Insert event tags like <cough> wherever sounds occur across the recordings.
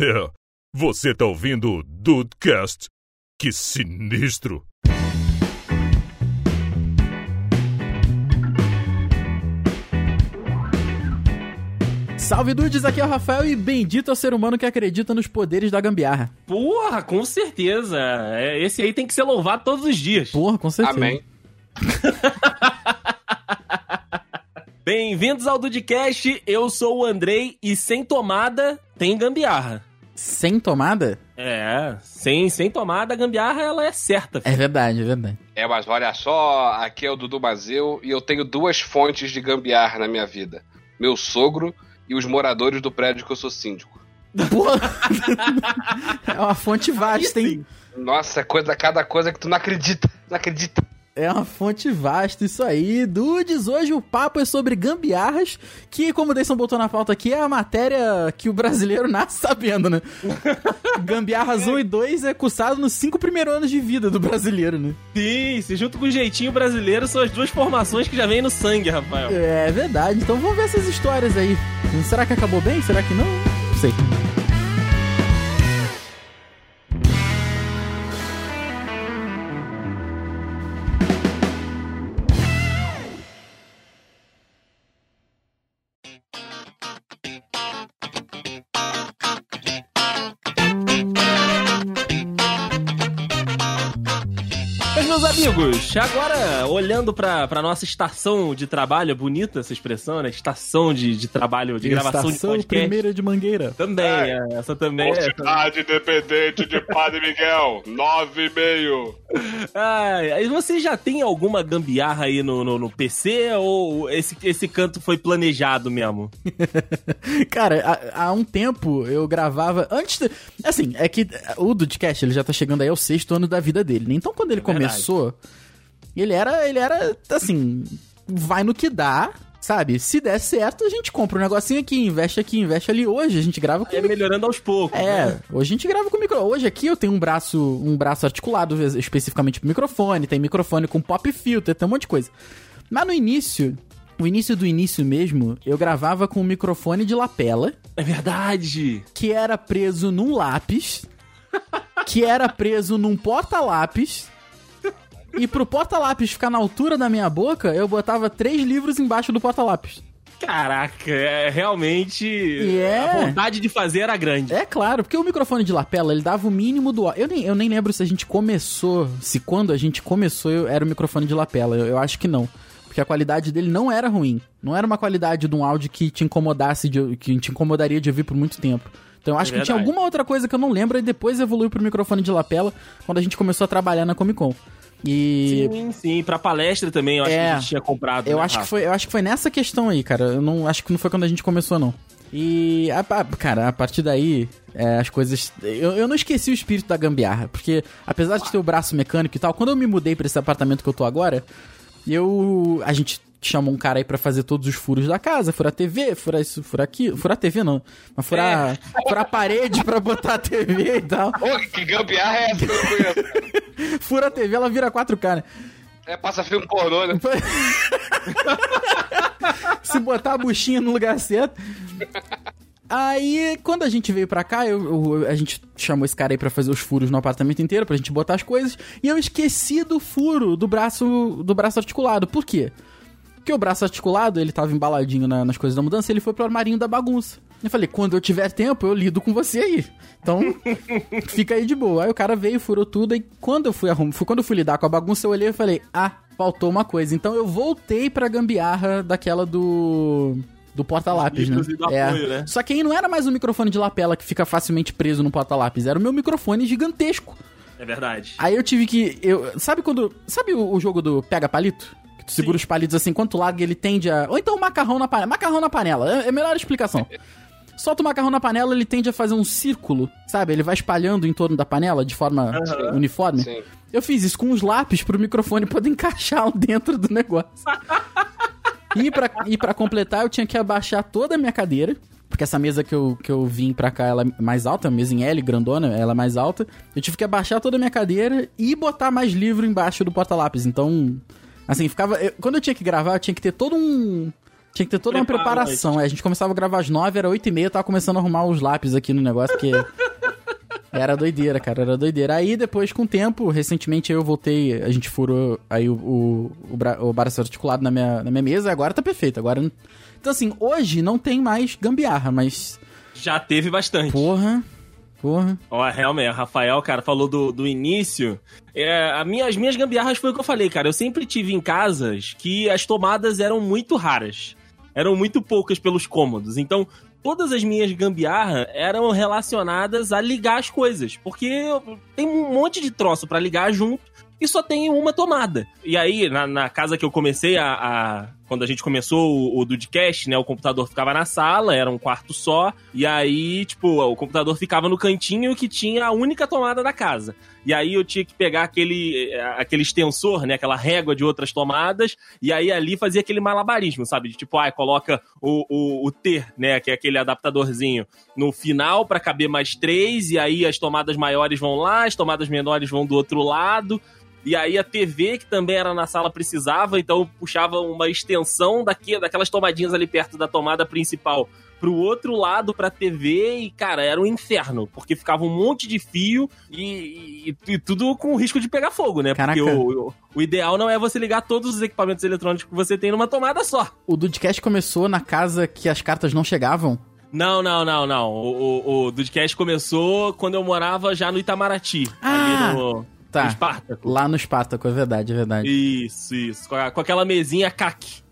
É, você tá ouvindo o Dudecast? Que sinistro! Salve dudes, aqui é o Rafael e bendito ao ser humano que acredita nos poderes da gambiarra. Porra, com certeza. É, Esse aí tem que ser louvado todos os dias. Porra, com certeza. Amém. <laughs> Bem-vindos ao Dudcast, eu sou o Andrei e sem tomada tem gambiarra. Sem tomada? É, sem, sem tomada a gambiarra ela é certa. É verdade, é verdade. É, mas olha só, aqui é o Dudu Mazeu e eu tenho duas fontes de gambiarra na minha vida: meu sogro e os moradores do prédio que eu sou síndico. Porra! <laughs> é uma fonte vasta, hein? Nossa, coisa, cada coisa que tu não acredita, não acredita. É uma fonte vasta, isso aí. Dudes, hoje o papo é sobre gambiarras, que, como o Deison botou na pauta aqui, é a matéria que o brasileiro nasce sabendo, né? <laughs> Gambiarras 1 e 2 é cursado nos cinco primeiros anos de vida do brasileiro, né? Sim, se junto com o jeitinho brasileiro são as duas formações que já vêm no sangue, Rafael. É verdade, então vamos ver essas histórias aí. Será que acabou bem? Será que não? Não sei. Amigos, agora olhando pra, pra nossa estação de trabalho, bonita essa expressão, né? Estação de, de trabalho, de gravação Estação de podcast. primeira de Mangueira. Também, é, essa também é. Cidade Independente de Padre Miguel, <laughs> 9,5. Ai, aí você já tem alguma gambiarra aí no, no, no PC ou esse, esse canto foi planejado mesmo? <laughs> Cara, há, há um tempo eu gravava. Antes. de- assim, é que o Dudcast ele já tá chegando aí ao sexto ano da vida dele, né? Então quando ele verdade. começou, ele era. Ele era assim. Vai no que dá. Sabe? Se der certo, a gente compra um negocinho aqui, investe aqui, investe ali. Hoje a gente grava com É melhorando aos poucos. É, né? hoje a gente grava com micro. Hoje aqui eu tenho um braço, um braço articulado especificamente pro microfone, tem microfone com pop filter, tem um monte de coisa. Mas no início, o início do início mesmo, eu gravava com um microfone de lapela, É verdade. que era preso num lápis, que era preso num porta-lápis. E pro porta-lápis ficar na altura da minha boca, eu botava três livros embaixo do porta-lápis. Caraca, é realmente. é. A vontade de fazer era grande. É claro, porque o microfone de lapela, ele dava o mínimo do... Eu nem, eu nem lembro se a gente começou, se quando a gente começou eu- era o microfone de lapela, eu, eu acho que não. Porque a qualidade dele não era ruim. Não era uma qualidade de um áudio que te incomodasse, de, que te incomodaria de ouvir por muito tempo. Então eu acho É que tinha alguma outra coisa que eu não lembro e depois evoluiu pro microfone de lapela quando a gente começou a trabalhar na Comic Con. E Sim, sim. Pra palestra também, eu acho É. que a gente tinha comprado. eu né, acho que foi, eu acho que foi nessa questão aí, cara. Eu não acho que não foi quando a gente começou não. E a- a- cara, a partir daí é, as coisas, eu, eu não esqueci o espírito da gambiarra, porque apesar de ter o braço mecânico e tal, quando eu me mudei pra esse apartamento que eu tô agora, eu a gente chamou um cara aí pra fazer todos os furos da casa, furar TV, furar isso, furar aquilo, furar TV não, mas furar, furar a parede pra botar a TV e tal. Ô, que gambiarra é essa? <laughs> Fura a TV, ela vira 4K, né? É passa filme pornô, né? <laughs> Se botar a buchinha no lugar certo. Aí, quando a gente veio pra cá, eu, eu- a gente chamou esse cara aí pra fazer os furos no apartamento inteiro, pra gente botar as coisas, e eu esqueci do furo do braço do braço articulado. Por quê? Porque o braço articulado, ele tava embaladinho na- nas coisas da mudança, ele foi pro armarinho da bagunça. Eu falei, quando eu tiver tempo, eu lido com você aí. Então, <laughs> fica aí de boa. Aí o cara veio, furou tudo, e quando eu fui arrumar, quando eu fui lidar com a bagunça, eu olhei e falei, ah, faltou uma coisa. Então eu voltei pra gambiarra daquela do. Do porta-lápis, né? Apoio, né? Só que aí não era mais um microfone de lapela que fica facilmente preso no porta-lápis, era o meu microfone gigantesco. É verdade. Aí eu tive que. Eu, sabe quando. Sabe o, o jogo do pega palito? Que tu segura os palitos assim, quando tu larga, ele tende a. Ou então macarrão na panela. Macarrão na panela, é é a melhor explicação. <laughs> Solta o macarrão na panela, ele tende a fazer um círculo, sabe? Ele vai espalhando em torno da panela de forma uniforme. Sim. Eu fiz isso com os lápis pro microfone poder <laughs> encaixar dentro do negócio. <laughs> E pra, e pra completar, eu tinha que abaixar toda a minha cadeira. Porque essa mesa que eu, que eu vim pra cá, ela é mais alta, mesa em L, grandona, ela é mais alta. Eu tive que abaixar toda a minha cadeira e botar mais livro embaixo do porta-lápis. Então, assim, ficava... eu- quando eu tinha que gravar, eu tinha que ter todo um... Tinha que ter toda uma Prepara preparação. É, a gente começava a gravar às 9, era 8 e meia, eu tava começando a arrumar os lápis aqui no negócio, porque. <laughs> Era doideira, cara, era doideira. Aí depois, com o tempo, recentemente eu voltei, a gente furou aí o, o, o, bra- o braço articulado na minha, na minha mesa, agora tá perfeito. Agora. Então, assim, hoje não tem mais gambiarra, mas. Já teve bastante. Porra. Porra. Ó, realmente, o Rafael, cara, falou do, do início. É, a minha, as minhas gambiarras foi o que eu falei, cara. Eu sempre tive em casas que as tomadas eram muito raras. Eram muito poucas pelos cômodos. Então, todas as minhas gambiarras eram relacionadas a ligar as coisas. Porque tem um monte de troço pra ligar junto e só tem uma tomada. E aí, na, na casa que eu comecei a. a- quando a gente começou o, o Dudcast, né? O computador ficava na sala, era um quarto só. E aí, tipo, o computador ficava no cantinho que tinha a única tomada da casa. E aí eu tinha que pegar aquele, eh, aquele extensor, né? Aquela régua de outras tomadas. E aí ali fazia aquele malabarismo, sabe? De tipo, ah, coloca o, o, o T, né? Que é aquele adaptadorzinho no final pra caber mais três. E aí as tomadas maiores vão lá, as tomadas menores vão do outro lado. E aí a TV, que também era na sala, precisava, então eu puxava uma extensão daqui, daquelas tomadinhas ali perto da tomada principal pro outro lado pra TV e, cara, era um inferno, porque ficava um monte de fio e, e- e tudo com risco de pegar fogo, né? Caraca. Porque o, o, o ideal não é você ligar todos os equipamentos eletrônicos que você tem numa tomada só. O Dudcast começou na casa que as cartas não chegavam. Não, não, não, não. O, o, o Dudcast começou quando eu morava já no Itamaraty, Ah, ali no, tá. no Espartaco. Lá no Espartaco, é verdade, é verdade. Isso, isso. Com, a- com aquela mesinha CAC.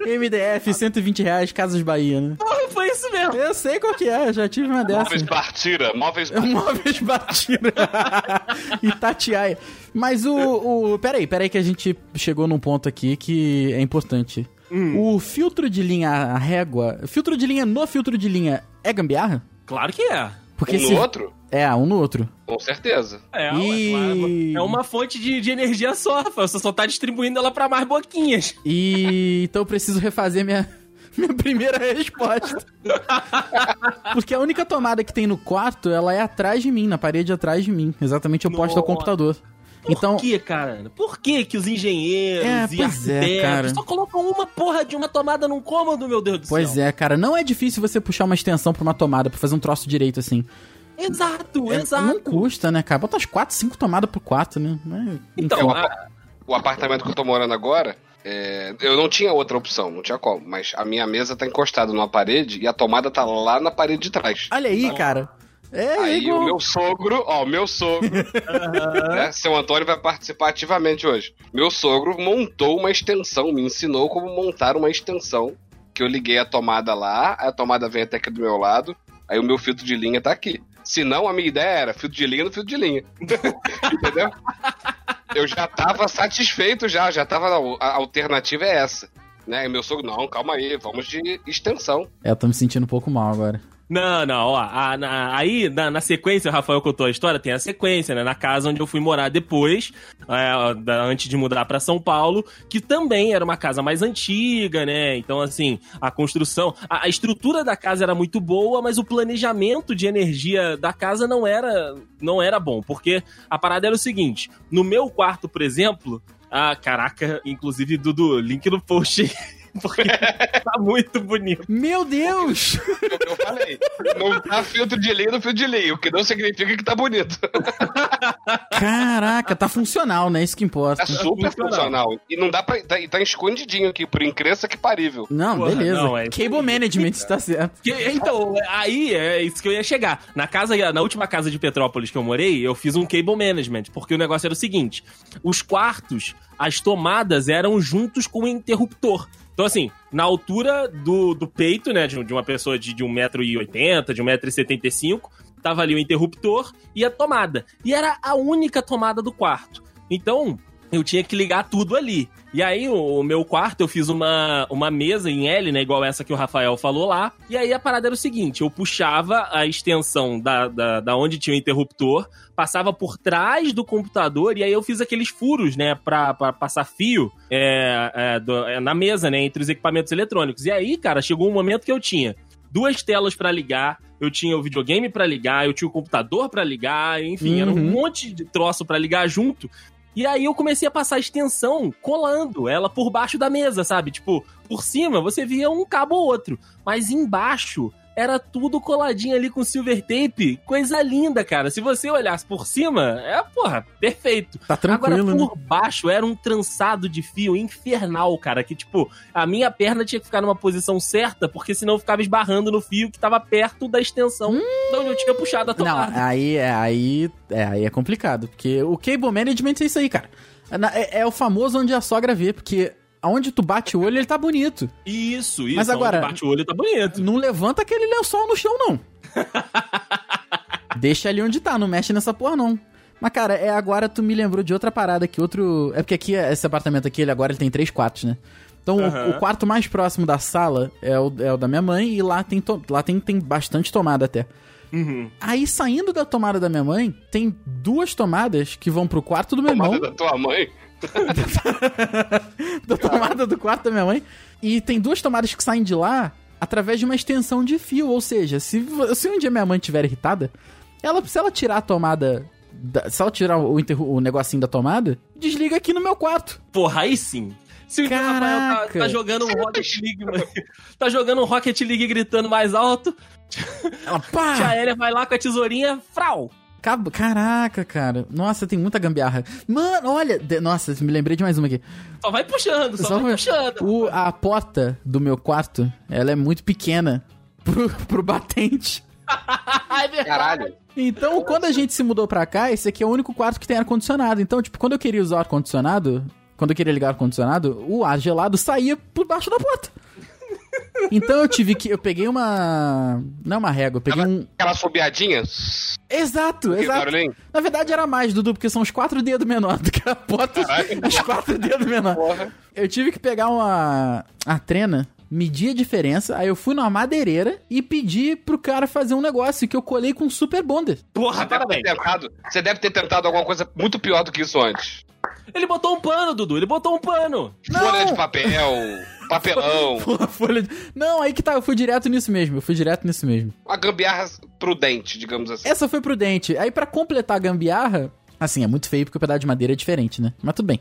MDF, 120 reais, Casas Bahia, né? Foi isso mesmo. Eu sei qual que é, já tive uma dessa. Móveis Partira, móveis Móveis batida. Itatiaia. <laughs> Mas o, o. Peraí, peraí, que a gente chegou num ponto aqui que é importante. O filtro de linha, a régua. Filtro de linha no filtro de linha é gambiarra? Claro que é. Porque um se. no outro? É, um no outro. Com certeza. É, E- é uma fonte de, de energia só. Você só tá distribuindo ela pra mais boquinhas. E. Então eu preciso refazer minha. <laughs> Minha primeira resposta. <laughs> Porque a única tomada que tem no quarto, ela é atrás de mim, na parede atrás de mim. Exatamente oposta ao computador. Por Então, que, cara? Por que que os engenheiros É, e pois é, arquitetos cara. só colocam uma porra de uma tomada num cômodo, meu Deus do Pois céu? é, cara, não é difícil você puxar uma extensão pra uma tomada, pra fazer um troço direito assim. Exato, É, exato. Não custa, né, cara? Bota as 4, 5 tomadas pro quarto, né? Mas, Então, É, o, a- o apartamento que eu tô morando agora, é, eu não tinha outra opção, não tinha como. Mas a minha mesa tá encostada numa parede e a tomada tá lá na parede de trás. Olha aí, cara. É, Aí igual. o meu sogro, ó, o meu sogro, <laughs> né, seu Antônio vai participar ativamente hoje. Meu sogro montou uma extensão, me ensinou como montar uma extensão. Que eu liguei a tomada lá, a tomada vem até aqui do meu lado, aí o meu filtro de linha tá aqui. Se não, a minha ideia era filtro de linha no filtro de linha. <laughs> Entendeu? Eu já tava satisfeito já, já tava. A alternativa é essa. Né? E meu sogro, não, calma aí, vamos de extensão. É, eu tô me sentindo um pouco mal agora. Não, não, ó. a- na- aí, na, na sequência, o Rafael contou a história, tem a sequência, né? Na casa onde eu fui morar depois, é, da- antes de mudar pra São Paulo, que também era uma casa mais antiga, né? Então, assim, a construção. A, a estrutura da casa era muito boa, mas o planejamento de energia da casa não era, não era bom. Porque a parada era o seguinte: no meu quarto, por exemplo. Ah, caraca, inclusive, Dudu, link no post. Porque <laughs> tá muito bonito. Meu Deus! É o que eu falei. Não tá filtro de linha no filtro de linha, o que não significa que tá bonito. Caraca, tá funcional, né? Isso que importa. Tá super funcional. E não dá pra. Tá, tá escondidinho aqui, por incrença que parível. Não, Porra, beleza. não, é Cable management, tá certo. Que- então, aí é isso que eu ia chegar. Na casa, na última casa de Petrópolis que eu morei, eu fiz um cable management, porque o negócio era o seguinte: os quartos, as tomadas eram juntos com o interruptor. Então, assim, na altura do, do peito, né, de, de uma pessoa de, de 1,80m, de 1,75m, tava ali o interruptor e a tomada. E era a única tomada do quarto. Então, eu tinha que ligar tudo ali. E aí, o, o meu quarto, eu fiz uma, uma mesa em L, né? Igual essa que o Rafael falou lá. E aí, a parada era o seguinte: eu puxava a extensão da, da, da onde tinha o interruptor, passava por trás do computador, e aí eu fiz aqueles furos, né? Pra, pra passar fio é, é, do- é, na mesa, né? Entre os equipamentos eletrônicos. E aí, cara, chegou um momento que eu tinha duas telas pra ligar, eu tinha o videogame pra ligar, eu tinha o computador pra ligar, enfim, era um Uhum. monte de troço pra ligar junto. E aí eu comecei a passar extensão colando ela por baixo da mesa, sabe? Tipo, por cima você via um cabo ou outro, mas embaixo era tudo coladinho ali com silver tape. Coisa linda, cara. Se você olhasse por cima, é, porra, perfeito. Tá tranquilo, Agora, né? por baixo, era um trançado de fio infernal, cara. Que, tipo, a minha perna tinha que ficar numa posição certa, porque senão eu ficava esbarrando no fio que tava perto da extensão de onde eu tinha puxado a Não, tomada. aí é, aí, é, aí é complicado. Porque o cable management é isso aí, cara. É, é o famoso onde a sogra vê, porque aonde tu bate o olho, ele tá bonito. Isso, isso. Mas agora- bate o olho tá bonito. Não levanta aquele lençol no chão, não. <laughs> Deixa ali onde tá, não mexe nessa porra, não. Mas, cara, é agora tu me lembrou de outra parada que outro. É porque aqui, esse apartamento aqui, ele agora ele tem três quartos, né? Então, o- Aham. o, quarto mais próximo da sala é o, é o da minha mãe e lá tem, to- lá tem, tem bastante tomada até. Uhum. Aí, saindo da tomada da minha mãe, tem duas tomadas que vão pro quarto do meu irmão. Tomada da tua mãe. <laughs> da tomada do quarto da minha mãe. E tem duas tomadas que saem de lá através de uma extensão de fio. Ou seja, se, se um dia minha mãe estiver irritada, ela, se ela tirar a tomada. da- se ela tirar o, o negocinho da tomada, desliga aqui no meu quarto. Porra, aí sim. Se o Rafael tá, tá jogando um Rocket League, mano, <laughs> tá jogando um Rocket League gritando mais alto, Ela pá! tia Elia vai lá com a tesourinha, frau. Caraca, cara. Nossa, tem muita gambiarra. Mano, olha. de- Nossa, me lembrei de mais uma aqui. Só vai puxando, só, Só vai puxando. O, a porta do meu quarto, ela é muito pequena pro, pro batente. <laughs> Ai, meu- Caralho. Então, quando a gente se mudou pra cá, esse aqui é o único quarto que tem ar-condicionado. Então, tipo, quando eu queria usar o ar-condicionado, quando eu queria ligar o ar-condicionado, o ar gelado saía por baixo da porta. Então eu tive que. Eu peguei uma. Não é uma régua, eu peguei um. Aquela sobeadinha. Exato, Que exato. barulhinho. Na verdade era mais, Dudu, porque são os quatro dedos menor do que a porta. Caralho. <laughs> Os quatro dedos menor. Porra. Eu tive que pegar uma. A trena, medir a diferença, aí eu fui numa madeireira e pedi pro cara fazer um negócio que eu colei com super bonder. Porra, Você deve, ter parabéns. tentado, você deve ter tentado alguma coisa muito pior do que isso antes. Ele botou um pano, Dudu, ele botou um pano. Não! Folha de papel, papelão, <laughs> folha de... Não, aí que tá, eu fui direto nisso mesmo, eu fui direto nisso mesmo. uma gambiarra prudente, digamos assim. Essa foi prudente. Aí pra completar a gambiarra, assim, é muito feio porque o pedaço de madeira é diferente, né? Mas tudo bem.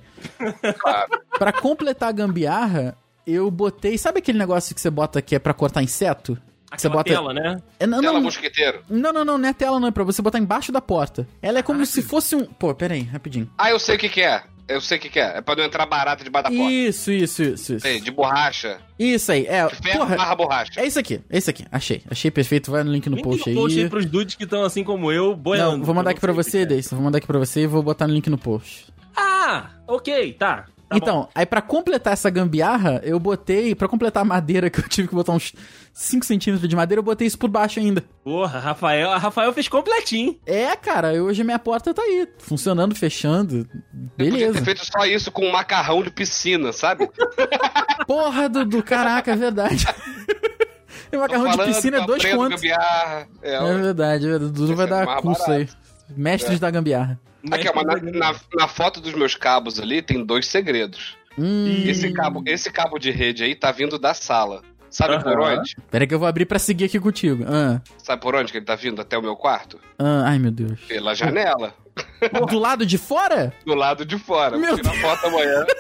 Claro. <laughs> Pra completar a gambiarra, eu botei, sabe aquele negócio que você bota que é pra cortar inseto? Que você bota tela, né? É, não, Tela não, mosquiteiro. não, não, não, não é tela, não, é pra você botar embaixo da porta. Ela é como se fosse um. Pô, pera aí, rapidinho. Ah, eu sei o que que é. Eu sei o que que é. É pra não entrar barato debaixo da porta. Isso, isso, isso, isso. Sei, de borracha. Isso aí, é. Ferro Porra, barra borracha. é isso aqui, é isso aqui. Achei, achei perfeito. Vai no link no Link post no post aí aí. pros dudes que estão assim como eu, boiando. Não, vou mandar aqui pra você. Deison. Vou mandar aqui pra você e vou botar no link no post. Ah, ok, tá. Tá então, bom. aí pra completar essa gambiarra, eu botei, pra completar a madeira, que eu tive que botar uns 5 centímetros de madeira, eu botei isso por baixo ainda. Porra, Rafael, a Rafael fez completinho. É, cara, hoje a minha porta tá aí, funcionando, fechando. Podia Beleza. ter feito só isso com um macarrão de piscina, sabe? <laughs> Porra, Dudu, caraca, é verdade. <laughs> e macarrão de Falando, piscina é dois contos. É, É verdade, é verdade. Dudu vai é dar curso barato. aí. Mestres da gambiarra. Aqui, mas na, na, na foto dos meus cabos ali tem dois segredos. Hum, Esse cabo, esse cabo de rede aí tá vindo da sala. Sabe por onde? pera aí que eu vou abrir pra seguir aqui contigo. Ah, Sabe por onde que ele tá vindo até o meu quarto? ah, ai, meu Deus. Pela janela. Do lado de fora? Do lado de fora. Meu tirar foto amanhã. <laughs>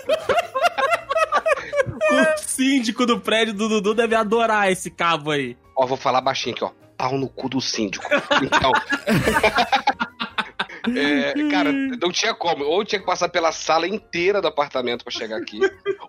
O síndico do prédio do Dudu deve adorar esse cabo aí. Ó, vou falar baixinho aqui, ó. Pau no cu do síndico. Então. <laughs> É, cara, não tinha como. Ou tinha que passar pela sala inteira do apartamento pra chegar aqui.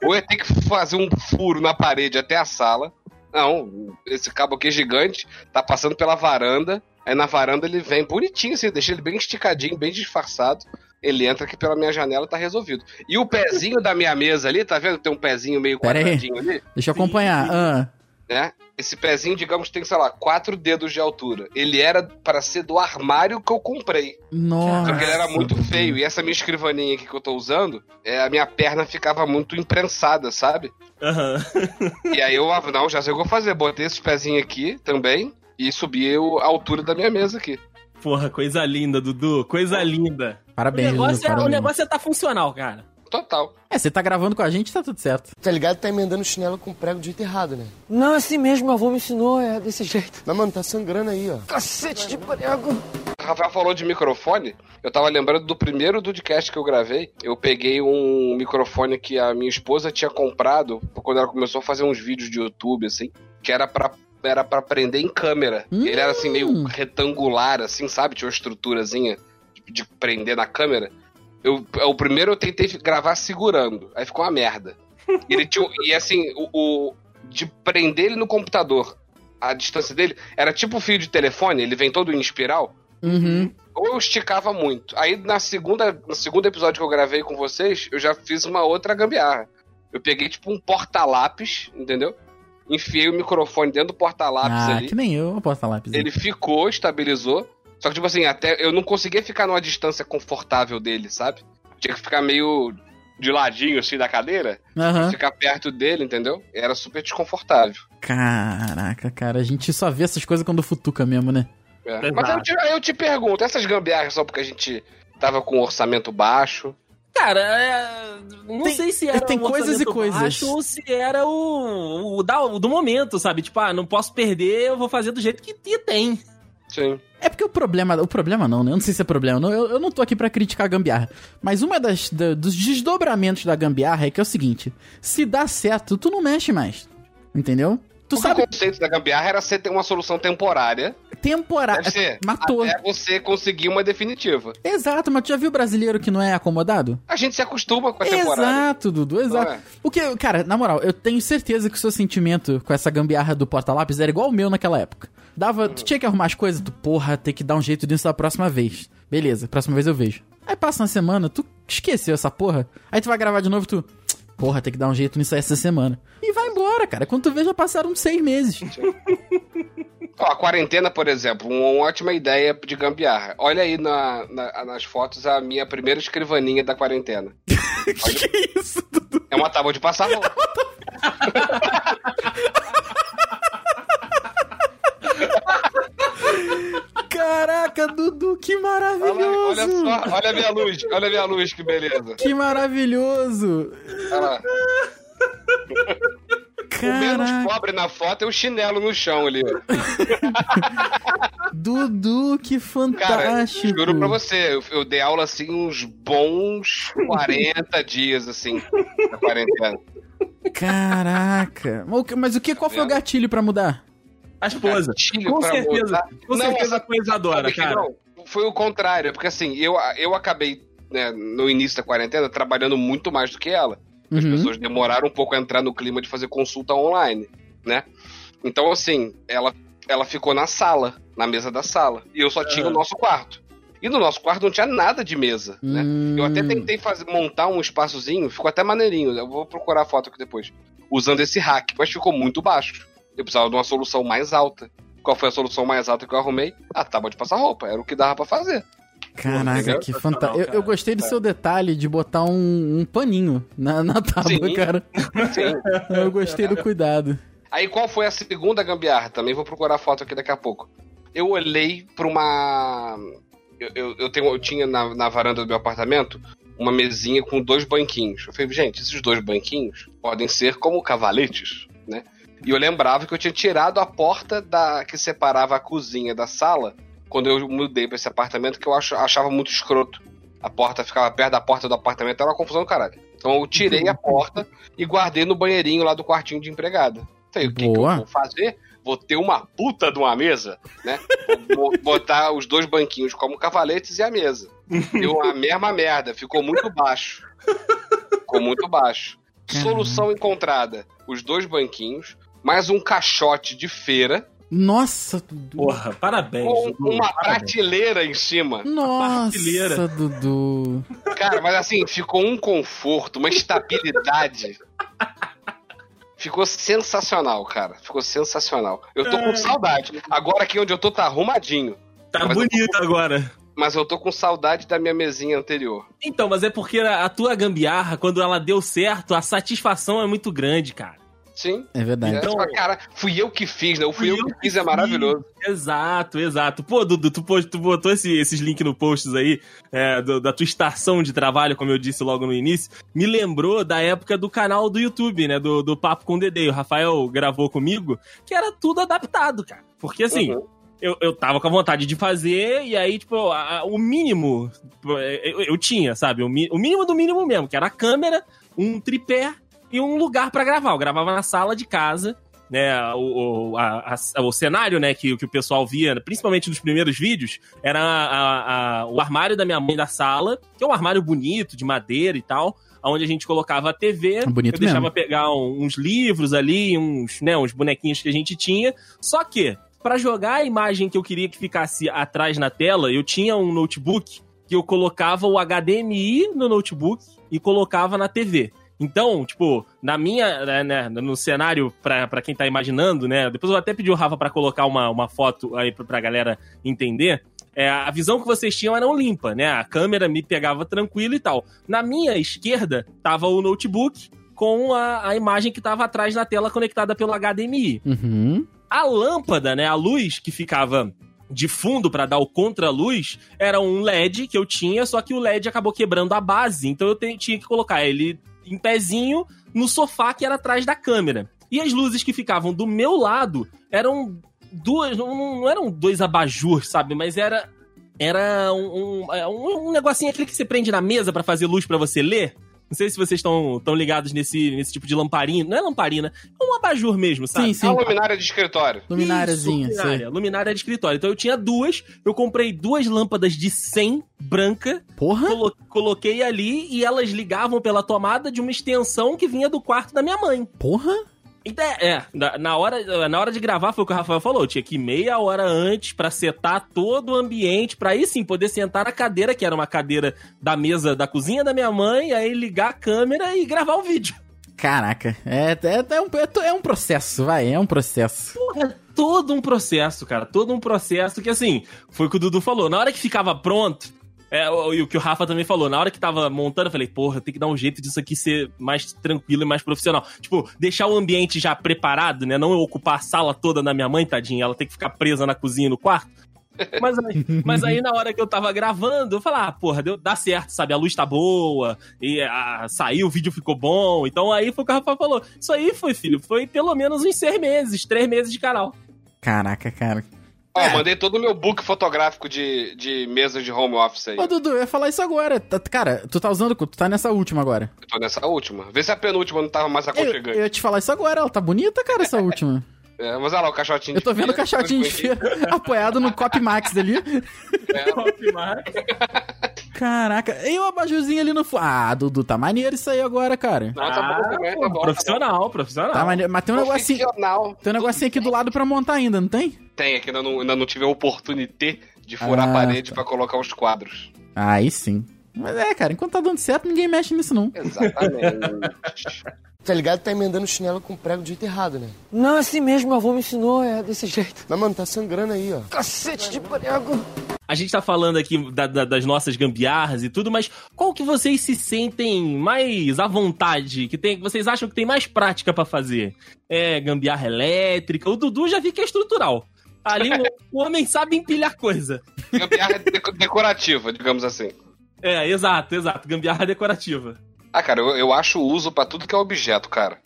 ou ia ter que fazer um furo na parede até a sala. Não, esse cabo aqui é gigante, tá passando pela varanda. Aí na varanda ele vem bonitinho, assim, deixa ele bem esticadinho, bem disfarçado. Ele entra aqui pela minha janela tá resolvido. E o pezinho da minha mesa ali, tá vendo? Tem um pezinho meio Pera aí. quadradinho ali Deixa eu acompanhar. Ah, né? Esse pezinho, digamos, tem, sei lá, quatro dedos de altura. Ele era para ser do armário que eu comprei. nossa. Só que ele era muito feio. E essa minha escrivaninha aqui que eu tô usando, é, a minha perna ficava muito imprensada, sabe? Aham. <laughs> E aí eu, ah, não, já sei o que eu vou fazer. Botei esses pezinhos aqui também e subi a altura da minha mesa aqui. Porra, coisa linda, Dudu. Coisa linda. O Parabéns, Dudu, negócio, é, o parabéns. negócio é tá funcional, cara. Total. É, você tá gravando com a gente, tá tudo certo. Tá ligado? Tá emendando o chinelo com prego do jeito errado, né? Não, é assim mesmo, meu avô me ensinou, é desse jeito. Mas, mano, tá sangrando aí, ó. Cacete de prego. Rafael falou de microfone. Eu tava lembrando do primeiro Dudcast que eu gravei. Eu peguei um microfone que a minha esposa tinha comprado quando ela começou a fazer uns vídeos de YouTube, assim, que era pra. Era pra prender em câmera. Hum. Ele era assim, meio retangular, assim, sabe? Tinha uma estruturazinha de prender na câmera. Eu, o primeiro eu tentei gravar segurando. Aí ficou uma merda. <laughs> Ele tinha, e assim, o, o- de prender ele no computador, a distância dele era tipo o fio de telefone, ele vem todo em espiral. Uhum. Ou eu esticava muito. Aí na segunda, no segundo episódio que eu gravei com vocês, eu já fiz uma outra gambiarra. Eu peguei tipo um porta-lápis, entendeu? Enfiei o microfone dentro do porta-lápis Ah, ali. que nem eu, eu posso falar lápis. Ele ficou, estabilizou. Só que, tipo assim, até eu não conseguia ficar numa distância confortável dele, sabe? Tinha que ficar meio de ladinho, assim, da cadeira. Aham. Ficar perto dele, entendeu? Era super desconfortável. Caraca, cara, a gente só vê essas coisas quando futuca mesmo, né? É. Mas eu, te, eu te pergunto, essas gambiarras só porque a gente tava com um orçamento baixo? Cara, é, não Tem- sei se era tem um coisas e orçamento coisas. baixo ou se era o, o, da- o do momento, sabe? Tipo, ah, não posso perder, eu vou fazer do jeito que, que tem. Sim. É porque o problema. O problema não, né? Eu não sei se é problema. Não, eu, eu não tô aqui pra criticar a gambiarra. Mas uma das da- dos desdobramentos da gambiarra é que é o seguinte: se dá certo, tu não mexe mais. Entendeu? Tu Porque sabe, o conceito da gambiarra era ser uma solução temporária. Ser. Matou. Até você conseguir uma definitiva. Exato, mas tu já viu brasileiro que não é acomodado? A gente se acostuma com a temporada. Exato, Dudu, exato. É? O que, cara, na moral, eu tenho certeza que o seu sentimento com essa gambiarra do porta-lápis era igual o meu naquela época. Dava, tu tinha que arrumar as coisas, tu, porra, tem que dar um jeito nisso da próxima vez. Beleza, próxima vez eu vejo. Aí passa uma semana, tu esqueceu essa porra. Aí tu vai gravar de novo, tu, porra, tem que dar um jeito nisso essa semana. E vai embora, cara. Quando tu vê, já passaram seis meses. <laughs> Ó, a quarentena, por exemplo, uma ótima ideia de gambiarra. Olha aí na- na- nas fotos a minha primeira escrivaninha da quarentena. <laughs> que que é isso, Dudu? É uma tábua de passar roupa. Caraca, Dudu, que Olha, maravilhoso! olha só, olha a minha luz, olha a minha luz, que beleza. Que maravilhoso! Olha lá. <laughs> O menos Caraca, pobre na foto é o chinelo no chão ali. ó. <laughs> Dudu, que Cara, fantástico! juro pra você, eu, eu dei aula assim uns bons 40 dias, assim, na quarentena. Caraca! Mas o que- Mas o que? Qual foi o gatilho pra mudar? A esposa. Gatilho Com certeza, mudar. com Não, certeza essa- coisa adora, cara. não? Foi o contrário, porque assim, eu, eu acabei, né, no início da quarentena, trabalhando muito mais do que ela. As Uhum. pessoas demoraram um pouco a entrar no clima de fazer consulta online, né? Então, assim, ela, ela ficou na sala, na mesa da sala. E eu só tinha o nosso quarto. E no nosso quarto não tinha nada de mesa, né? Hum. Eu até tentei fazer, montar um espaçozinho, ficou até maneirinho. Eu vou procurar a foto aqui depois. Usando esse hack, mas ficou muito baixo. Eu precisava de uma solução mais alta. Qual foi a solução mais alta que eu arrumei? A tábua de passar roupa. Era o que dava pra fazer. Caraca, que fantástico. Eu, eu gostei do É. seu detalhe de botar um, um paninho na, na tábua, Sim. cara. <laughs> Sim. Eu gostei do cuidado. Aí qual foi a segunda gambiarra? Também vou procurar a foto aqui daqui a pouco. Eu olhei pra uma. Eu, eu, eu tenho, eu tinha na, na varanda do meu apartamento uma mesinha com dois banquinhos. Eu falei, gente, esses dois banquinhos podem ser como cavaletes, né? E eu lembrava que eu tinha tirado a porta da que separava a cozinha da sala quando eu mudei pra esse apartamento, que eu ach- achava muito escroto. A porta ficava perto da porta do apartamento, era uma confusão do caralho. Então eu tirei a porta e guardei no banheirinho lá do quartinho de empregada. Falei, o que, que eu vou fazer? Vou ter uma puta de uma mesa, né? Vou botar os dois banquinhos como cavaletes e a mesa. Deu a mesma merda, ficou muito baixo. Ficou muito baixo. Solução encontrada: os dois banquinhos, mais um caixote de feira, Nossa, Dudu. Porra, parabéns. com Dudu, uma parabéns. prateleira em cima. Nossa, Dudu. Cara, mas assim, ficou um conforto, uma estabilidade. Ficou sensacional, cara. Ficou sensacional. Eu tô com saudade. Agora aqui onde eu tô tá arrumadinho. Tá Mas bonito agora. Mas eu tô com saudade da minha mesinha anterior. Então, mas é porque a tua gambiarra, quando ela deu certo, a satisfação é muito grande, cara. Sim. É verdade. É, Então- tipo, cara, fui eu que fiz, né? O fui, Fui eu que fiz, é maravilhoso. Exato, exato. Pô, Dudu, tu, tu botou esse- esses links no posts aí é, do- da tua estação de trabalho, como eu disse logo no início. Me lembrou da época do canal do YouTube, né? Do, do Papo com o Dedê. O Rafael gravou comigo, que era tudo adaptado, cara. Porque assim, Uhum. eu, eu tava com a vontade de fazer, e aí, tipo, a- a- o mínimo eu, eu tinha, sabe? O, mi- o mínimo do mínimo mesmo, que era a câmera, um tripé e um lugar pra gravar. Eu gravava na sala de casa, né? O, o, a- a- o cenário, né, que, que o pessoal via, principalmente nos primeiros vídeos, era a- a- o armário da minha mãe da sala, que é um armário bonito, de madeira e tal. Onde a gente colocava a TV, Bonito eu deixava mesmo. pegar um- uns livros ali, uns, né, uns bonequinhos que a gente tinha. Só que, pra jogar a imagem que eu queria que ficasse atrás na tela, eu tinha um notebook que eu colocava o HDMI no notebook e colocava na TV. Então, tipo, na minha, né, né, no cenário, pra, pra quem tá imaginando, né? Depois eu até pedi o Rafa pra colocar uma, uma foto aí pra, pra galera entender. É, a visão que vocês tinham era limpa, né? A câmera me pegava tranquilo e tal. Na minha esquerda tava o notebook com a, a imagem que tava atrás na tela conectada pelo HDMI. Uhum. A lâmpada, né, a luz que ficava de fundo pra dar o contra-luz, era um LED que eu tinha, só que o LED acabou quebrando a base, então eu te- tinha que colocar ele em pezinho no sofá que era atrás da câmera. E as luzes que ficavam do meu lado eram duas, não, eram dois abajur, sabe, mas era era um, um, é, um, negocinho aquele que você prende na mesa pra fazer luz pra você ler. Não sei se vocês estão tão ligados nesse, nesse tipo de lamparina. Não é lamparina, é um abajur mesmo, sabe? Sim, É sim. uma luminária de escritório. Lumináriazinha, Isso, luminária, luminária de escritório. Então eu tinha duas, eu comprei duas lâmpadas de 100 branca, Porra? colo- coloquei ali e elas ligavam pela tomada de uma extensão que vinha do quarto da minha mãe. Porra? Então, é, na, na hora, na hora de gravar foi o que o Rafael falou, tinha que ir meia hora antes pra setar todo o ambiente, pra aí sim poder sentar na cadeira, que era uma cadeira da mesa da cozinha da minha mãe, aí ligar a câmera e gravar o vídeo. Caraca. É, é, é, um, é um processo, vai. É um processo. É todo um processo, cara. Todo um processo que, assim, foi o que o Dudu falou. Na hora que ficava pronto, é, o- e o que o Rafa também falou, na hora que tava montando, eu falei, porra, tem que dar um jeito disso aqui ser mais tranquilo e mais profissional. Tipo, deixar o ambiente já preparado, né? Não eu ocupar a sala toda da minha mãe, tadinha. Ela tem que ficar presa na cozinha e no quarto. Mas aí, <laughs> mas aí, na hora que eu tava gravando, eu falei, ah, porra, deu, dá certo, sabe? A luz tá boa, e ah, saiu, o vídeo ficou bom. Então aí foi o que o Rafa falou. Isso aí foi, filho, foi pelo menos uns seis meses, três meses de canal. Caraca, cara. É. mandei todo o meu book fotográfico de, de mesa de home office aí. Ô, Dudu, eu ia falar isso agora. Tá- Cara, tu tá usando. Tu tá nessa última agora. Eu tô nessa última. Vê se a penúltima não tava mais Eu, aconchegante. eu ia te falar isso agora. Ela tá bonita, cara, essa <laughs> última. É, mas olha lá o caixotinho Eu tô vendo o caixotinho de <laughs> apoiado no Cop Max ali. <laughs> É, Caraca. E o abajurzinho ali no. fu- Ah, Dudu, tá maneiro isso aí agora, cara. Não, tá bom também, tá bom. profissional, profissional. Tá maneiro. Mas tem um negocinho. Profissional. Tem um negocinho aqui do lado pra montar ainda, não tem? Tem, é que ainda não, ainda não tive a oportunidade de furar Ah, a parede tá. pra colocar os quadros. Aí sim. Mas é, cara, enquanto tá dando certo, ninguém mexe nisso, não. Exatamente. <laughs> Tá ligado? Tá emendando chinelo com prego do jeito errado, né? Não, assim mesmo, meu avô me ensinou, é desse jeito. Mas, mano, tá sangrando aí, ó. Cacete de prego. A gente tá falando aqui da- da- das nossas gambiarras e tudo, mas qual que vocês se sentem mais à vontade? Que tem, vocês acham que tem mais prática pra fazer? É gambiarra elétrica? O Dudu já vi que é estrutural. Ali o, <laughs> o homem sabe empilhar coisa. Gambiarra é deco- decorativa, digamos assim. É, exato, exato. Gambiarra decorativa. Ah, cara, eu, eu acho uso pra tudo que é objeto, cara.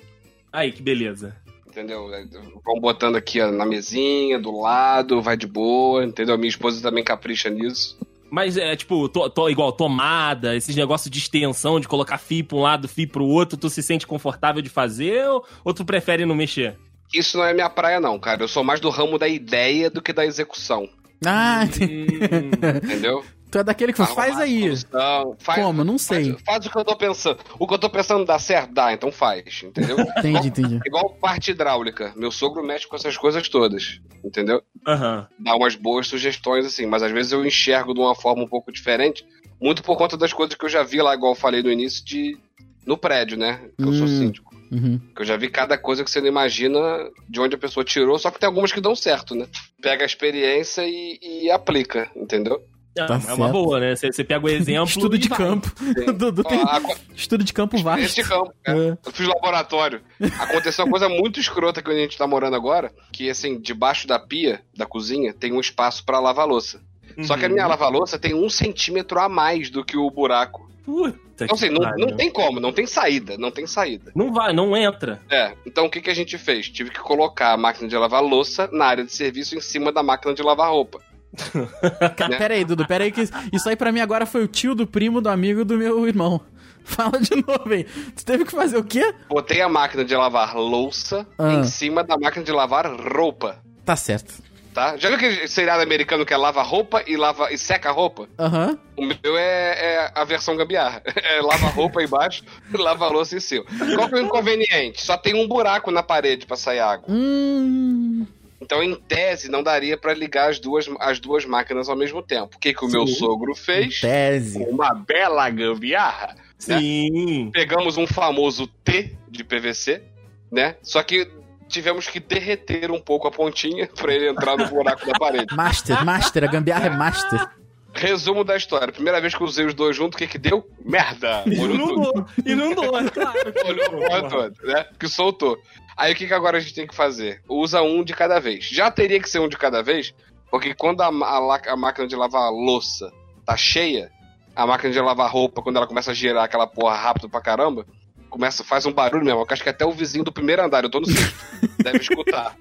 Aí, que beleza. Entendeu? É, Vão botando aqui ó, na mesinha, do lado, vai de boa, entendeu? Minha esposa também capricha nisso. Mas é tipo, to, to- igual tomada, esses negócios de extensão, de colocar fio pra um lado, fio pro outro, tu se sente confortável de fazer ou, ou tu prefere não mexer? Isso não é minha praia, não, cara. Eu sou mais do ramo da ideia do que da execução. Ah, <laughs> Hum, Entendeu? Tu é daquele que fala, faz aí. solução, faz- Como? Não sei. Faz, faz o que eu tô pensando. O que eu tô pensando dá certo? Dá, então faz, entendeu? <laughs> Entendi, entendi. Igual parte hidráulica. Meu sogro mexe com essas coisas todas, entendeu? Aham. Dá umas boas sugestões, assim, mas às vezes eu enxergo de uma forma um pouco diferente, muito por conta das coisas que eu já vi lá, igual eu falei no início, de no prédio, né? Que eu sou Hum. síndico. Uhum. Que eu já vi cada coisa que você não imagina de onde a pessoa tirou, só que tem algumas que dão certo, né? Pega a experiência e, e aplica, entendeu? Tá é certo. uma boa, né? Você pega o exemplo. Estudo de vai. campo. <laughs> Dudu tem Ó, a- estudo de campo vasto. Esse campo, né? É. Eu fiz laboratório. Aconteceu uma coisa muito escrota que a gente tá morando agora, que assim, debaixo da pia da cozinha tem um espaço pra lavar louça. Só que a minha lava-louça tem um centímetro a mais do que o buraco. Puta Então, assim, que não, não tem como, não tem saída, não tem saída. Não vai, não entra. É, então o que, que a gente fez? Tive que colocar a máquina de lavar louça na área de serviço em cima da máquina de lavar roupa. Cara, né? pera aí, Dudu, pera aí que isso aí pra mim agora foi o tio do primo do amigo do meu irmão. Fala de novo aí. Tu teve que fazer o quê? Botei a máquina de lavar louça Ah. em cima da máquina de lavar roupa. Tá certo. Tá? Já viu aquele seriado americano que é lava roupa e lava e seca roupa? Aham. O meu é, é a versão gambiarra. <laughs> É lava roupa embaixo, <laughs> lava louça em cima. Qual que é o inconveniente? Só tem um buraco na parede pra sair água. Hum. Então, em tese, não daria pra ligar as duas, as duas máquinas ao mesmo tempo. O que, que o meu Sim. sogro fez? Tese. Com uma bela gambiarra. né? Sim. Pegamos um famoso T de PVC, né? Só que tivemos que derreter um pouco a pontinha pra ele entrar no buraco da parede. <laughs> Master, master, a gambiarra é master. Resumo da história. Primeira vez que eu usei os dois juntos, o que que deu? Merda! <laughs> Molhou tudo. Inundou. Inundou, é claro. Olhou inundou, toda, né? Que soltou. Aí o que, que agora a gente tem que fazer? Usa um de cada vez. Já teria que ser um de cada vez, porque quando a, a a máquina de lavar louça tá cheia, a máquina de lavar roupa, quando ela começa a girar aquela porra rápido pra caramba, começa, faz um barulho mesmo. Acho que até o vizinho do primeiro andar, eu tô no sexto, deve escutar.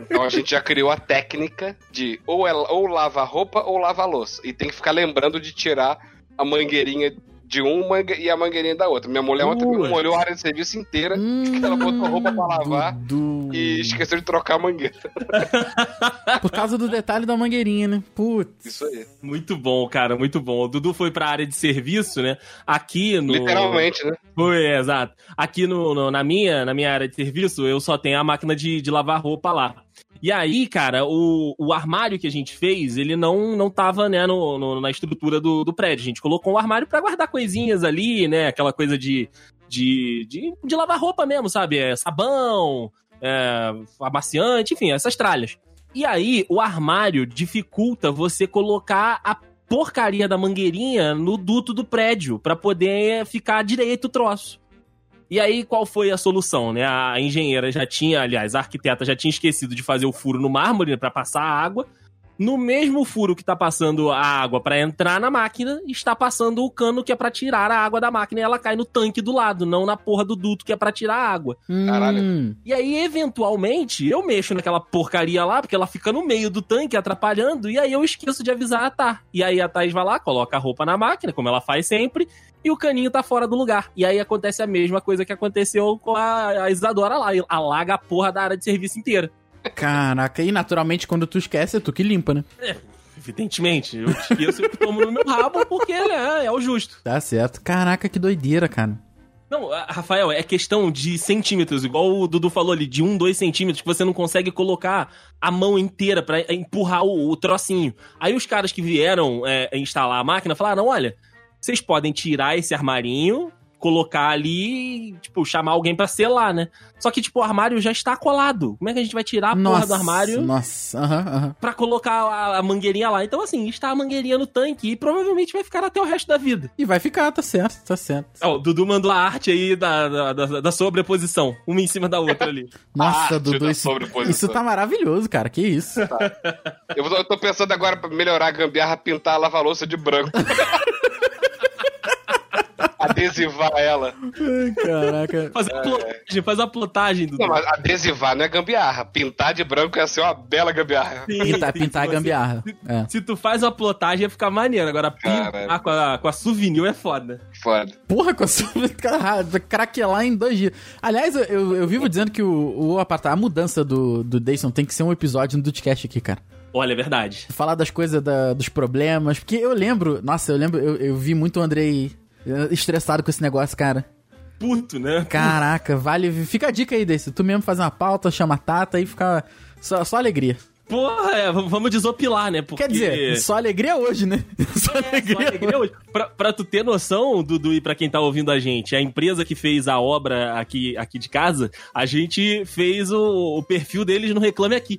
Então a gente já criou a técnica de ou, ela, ou lava roupa ou lava louça. E tem que ficar lembrando de tirar a mangueirinha de um mangue- e a mangueirinha da outra. Minha mulher ontem Putz. molhou a área de serviço inteira Hum, <laughs> ela botou roupa pra lavar Dudu. e esqueceu de trocar a mangueira. <laughs> Por causa do detalhe da mangueirinha, né? Putz. Isso aí. Muito bom, cara, muito bom. O Dudu foi pra área de serviço, né? Aqui no. Literalmente, né? Foi, é, exato. Aqui no, no- na, minha, na minha área de serviço, eu só tenho a máquina de, de lavar roupa lá. E aí, cara, o, o armário que a gente fez, ele não, não tava, né, no, no- na estrutura do, do prédio. A gente colocou um armário pra guardar coisinhas ali, né? Aquela coisa de, de, de, de lavar roupa mesmo, sabe? É, sabão, é, amaciante, enfim, essas tralhas. E aí, o armário dificulta você colocar a porcaria da mangueirinha no duto do prédio pra poder ficar direito o troço. E aí, qual foi a solução, né? A engenheira já tinha, aliás, a arquiteta já tinha esquecido de fazer o furo no mármore né, pra passar a água. No mesmo furo que tá passando a água pra entrar na máquina, está passando o cano que é pra tirar a água da máquina e ela cai no tanque do lado, não na porra do duto que é pra tirar a água. Caralho. Hum. E aí, eventualmente, eu mexo naquela porcaria lá, porque ela fica no meio do tanque atrapalhando, e aí eu esqueço de avisar a Tá. E aí a Thaís vai lá, coloca a roupa na máquina, como ela faz sempre, e o caninho tá fora do lugar. E aí acontece a mesma coisa que aconteceu com a, a Isadora lá, alaga a porra da área de serviço inteira. Caraca, e naturalmente quando tu esquece, é tu que limpa, né? Evidentemente, eu esqueço e tomo no meu rabo porque né, é o justo. Tá certo. Caraca, que doideira, cara. Não, Rafael, é questão de centímetros, igual o Dudu falou ali, de um, dois centímetros, que você não consegue colocar a mão inteira pra empurrar o, o trocinho. Aí os caras que vieram é, instalar a máquina falaram: olha, vocês podem tirar esse armarinho, colocar ali, e, tipo, chamar alguém pra selar, né? Só que, tipo, o armário já está colado. Como é que a gente vai tirar a porra do armário Nossa, aham, aham. pra colocar a, a mangueirinha lá? Então, assim, está a mangueirinha no tanque e provavelmente vai ficar até o resto da vida. E vai ficar, tá certo, tá certo. Ó, o Dudu mandou a arte aí da, da, da, da sobreposição, uma em cima da outra ali. <laughs> Nossa, arte Dudu, isso, sobreposição. isso tá maravilhoso, cara. Que isso? Eu, vou- eu tô pensando agora pra melhorar a gambiarra, pintar a lava-louça de branco. <laughs> adesivar ela. Ai, Caraca. Fazer a plotagem, faz a plotagem, Dudu. Não, mas adesivar não é gambiarra. Pintar de branco ia ser uma bela gambiarra. Sim, Pintar, sim, pintar se a você- gambiarra. É. Se tu faz a plotagem, ia ficar maneiro. Agora, pintar com a, com a souvenir é foda. Foda. Porra, com a <laughs> vai craquelar em dois dias. Aliás, eu- eu, eu vivo dizendo que o, o apartar, a mudança do, do Dayson tem que ser um episódio no Dudcast aqui, cara. Olha, é verdade. Falar das coisas, da- dos problemas. Porque eu lembro, nossa, eu lembro, eu, eu vi muito o Andrei estressado com esse negócio, cara. Puto, né? Caraca, vale. Fica a dica aí desse. Tu mesmo faz uma pauta, chama a Tata e fica. Só, só alegria. Porra, é, vamos desopilar, né? Porque... Quer dizer, só alegria hoje, né? <laughs> Só É, só alegria. alegria hoje. Pra, pra tu ter noção, Dudu, e pra quem tá ouvindo a gente, a empresa que fez a obra aqui, aqui de casa, a gente fez o, o perfil deles no Reclame Aqui.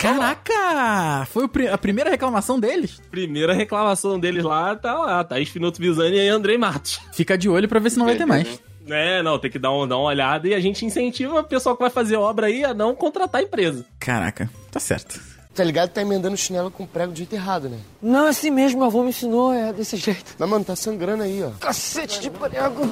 Caraca! Foi a primeira reclamação deles? Primeira reclamação deles lá, tá lá, Thaís Finoto Bizani e Andrei Matos. Fica de olho pra ver se não vai ter mais. É, não, tem que dar, um, dar uma olhada e a gente incentiva o pessoal que vai fazer obra aí a não contratar a empresa. Caraca, tá certo. tá ligado que tá emendando o chinelo com prego do jeito errado, né? Não, é assim mesmo, meu avô me ensinou, é desse jeito. Mas, mano, tá sangrando aí, ó. Cacete de prego.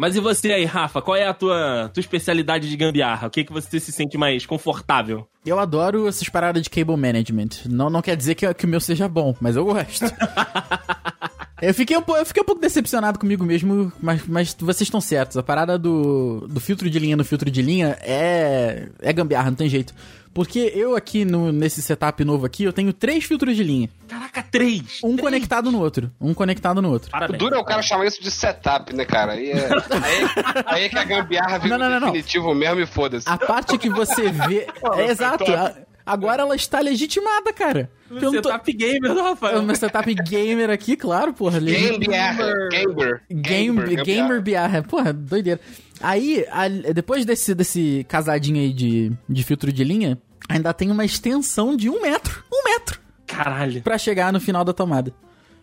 Mas e você aí, Rafa? Qual é a tua, tua especialidade de gambiarra? O que, que você se sente mais confortável? Eu adoro essas paradas de cable management. Não, não quer dizer que, que o meu seja bom, mas eu gosto. <laughs> eu, fiquei um, eu fiquei um pouco decepcionado comigo mesmo, mas, mas vocês estão certos. A parada do, do filtro de linha no filtro de linha é, é gambiarra, não tem jeito. Porque eu aqui, no, nesse setup novo aqui, eu tenho três filtros de linha. Caraca, três! Um Três? conectado no outro. Um conectado no outro. O Parabéns. duro é o cara chamar isso de setup, né, cara? Aí é, aí, aí é que a gambiarra <laughs> vira Não, não, não, não. definitivo mesmo e foda-se. A parte que você vê. <laughs> é, exato. a- agora ela está legitimada, cara. Eu não tô- Setup gamer do É Rafael. meu setup gamer aqui, claro, porra. Gambiarra. Gamer. Game, gambiarra. gamer biarra. Porra, doideira. Aí, a- depois desse, desse casadinho aí de, de filtro de linha, ainda tem uma extensão de um metro. Um metro! Caralho. Pra chegar no final da tomada.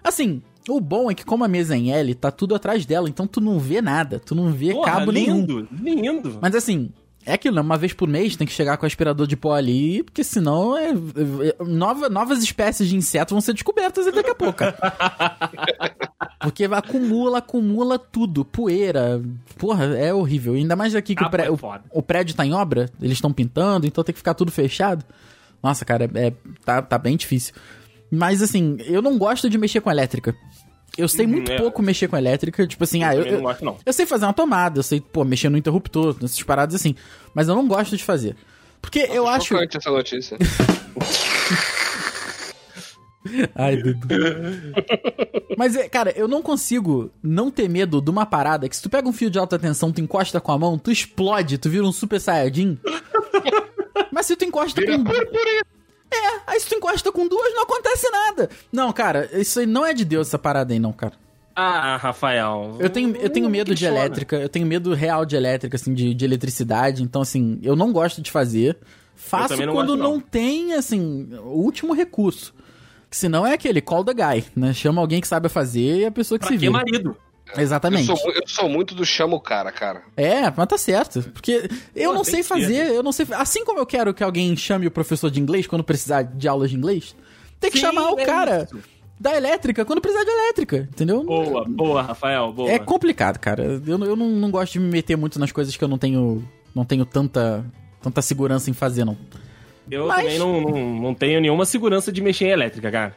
Assim, o bom é que como a mesa é em L, tá tudo atrás dela, então tu não vê nada. Tu não vê Porra, cabo nenhum. lindo, lindo. Mas assim, é aquilo, né? Uma vez por mês tem que chegar com o aspirador de pó ali, porque senão é, é- nova- novas espécies de insetos vão ser descobertas daqui a pouco. <laughs> porque acumula, acumula tudo. Poeira. Porra, é horrível. Ainda mais aqui que o, Ah, pré- é o- foda. o prédio tá em obra, eles estão pintando, então tem que ficar tudo fechado. Nossa, cara, é, é- tá, tá bem difícil. Mas assim, eu não gosto de mexer com elétrica. Eu sei Uhum, muito é. pouco mexer com elétrica. Tipo assim, ah, eu, também não eu, gosto, não. eu sei fazer uma tomada, eu sei, pô, mexer no interruptor, nessas paradas assim. Mas eu não gosto de fazer. Porque eu acho. Chocante essa notícia. <laughs> Ai, Dudu. Mas, é, cara, eu não consigo não ter medo de uma parada que se tu pega um fio de alta tensão, tu encosta com a mão, tu explode, tu vira um super saiyajin. <laughs> Mas se tu encosta com. É, aí se tu encosta com duas, não acontece nada. Não, cara, isso aí não é de Deus essa parada aí, não, cara. Ah, Rafael. Eu tenho, eu tenho Hum, medo de elétrica, eu tenho medo real de elétrica, assim, de, de eletricidade. Então, assim, eu não gosto de fazer. Faço não quando não. não. tem, assim, o último recurso. Senão é aquele, call the guy, né? Chama alguém que saiba fazer e a pessoa que Pra se que vira. Marido? Eu Exatamente. sou, eu sou muito do chamo o cara, cara. É, mas tá certo. Porque eu Pô, não sei fazer, eu não sei. Assim como eu quero que alguém chame o professor de inglês quando precisar de aulas de inglês, tem que Sim, chamar o é cara isso. da elétrica quando precisar de elétrica, entendeu? Boa, boa, Rafael, boa. É complicado, cara. Eu, eu não, não gosto de me meter muito nas coisas que eu não tenho, não tenho tanta, tanta segurança em fazer, não. Eu Mas- também não, não, não tenho nenhuma segurança de mexer em elétrica, cara.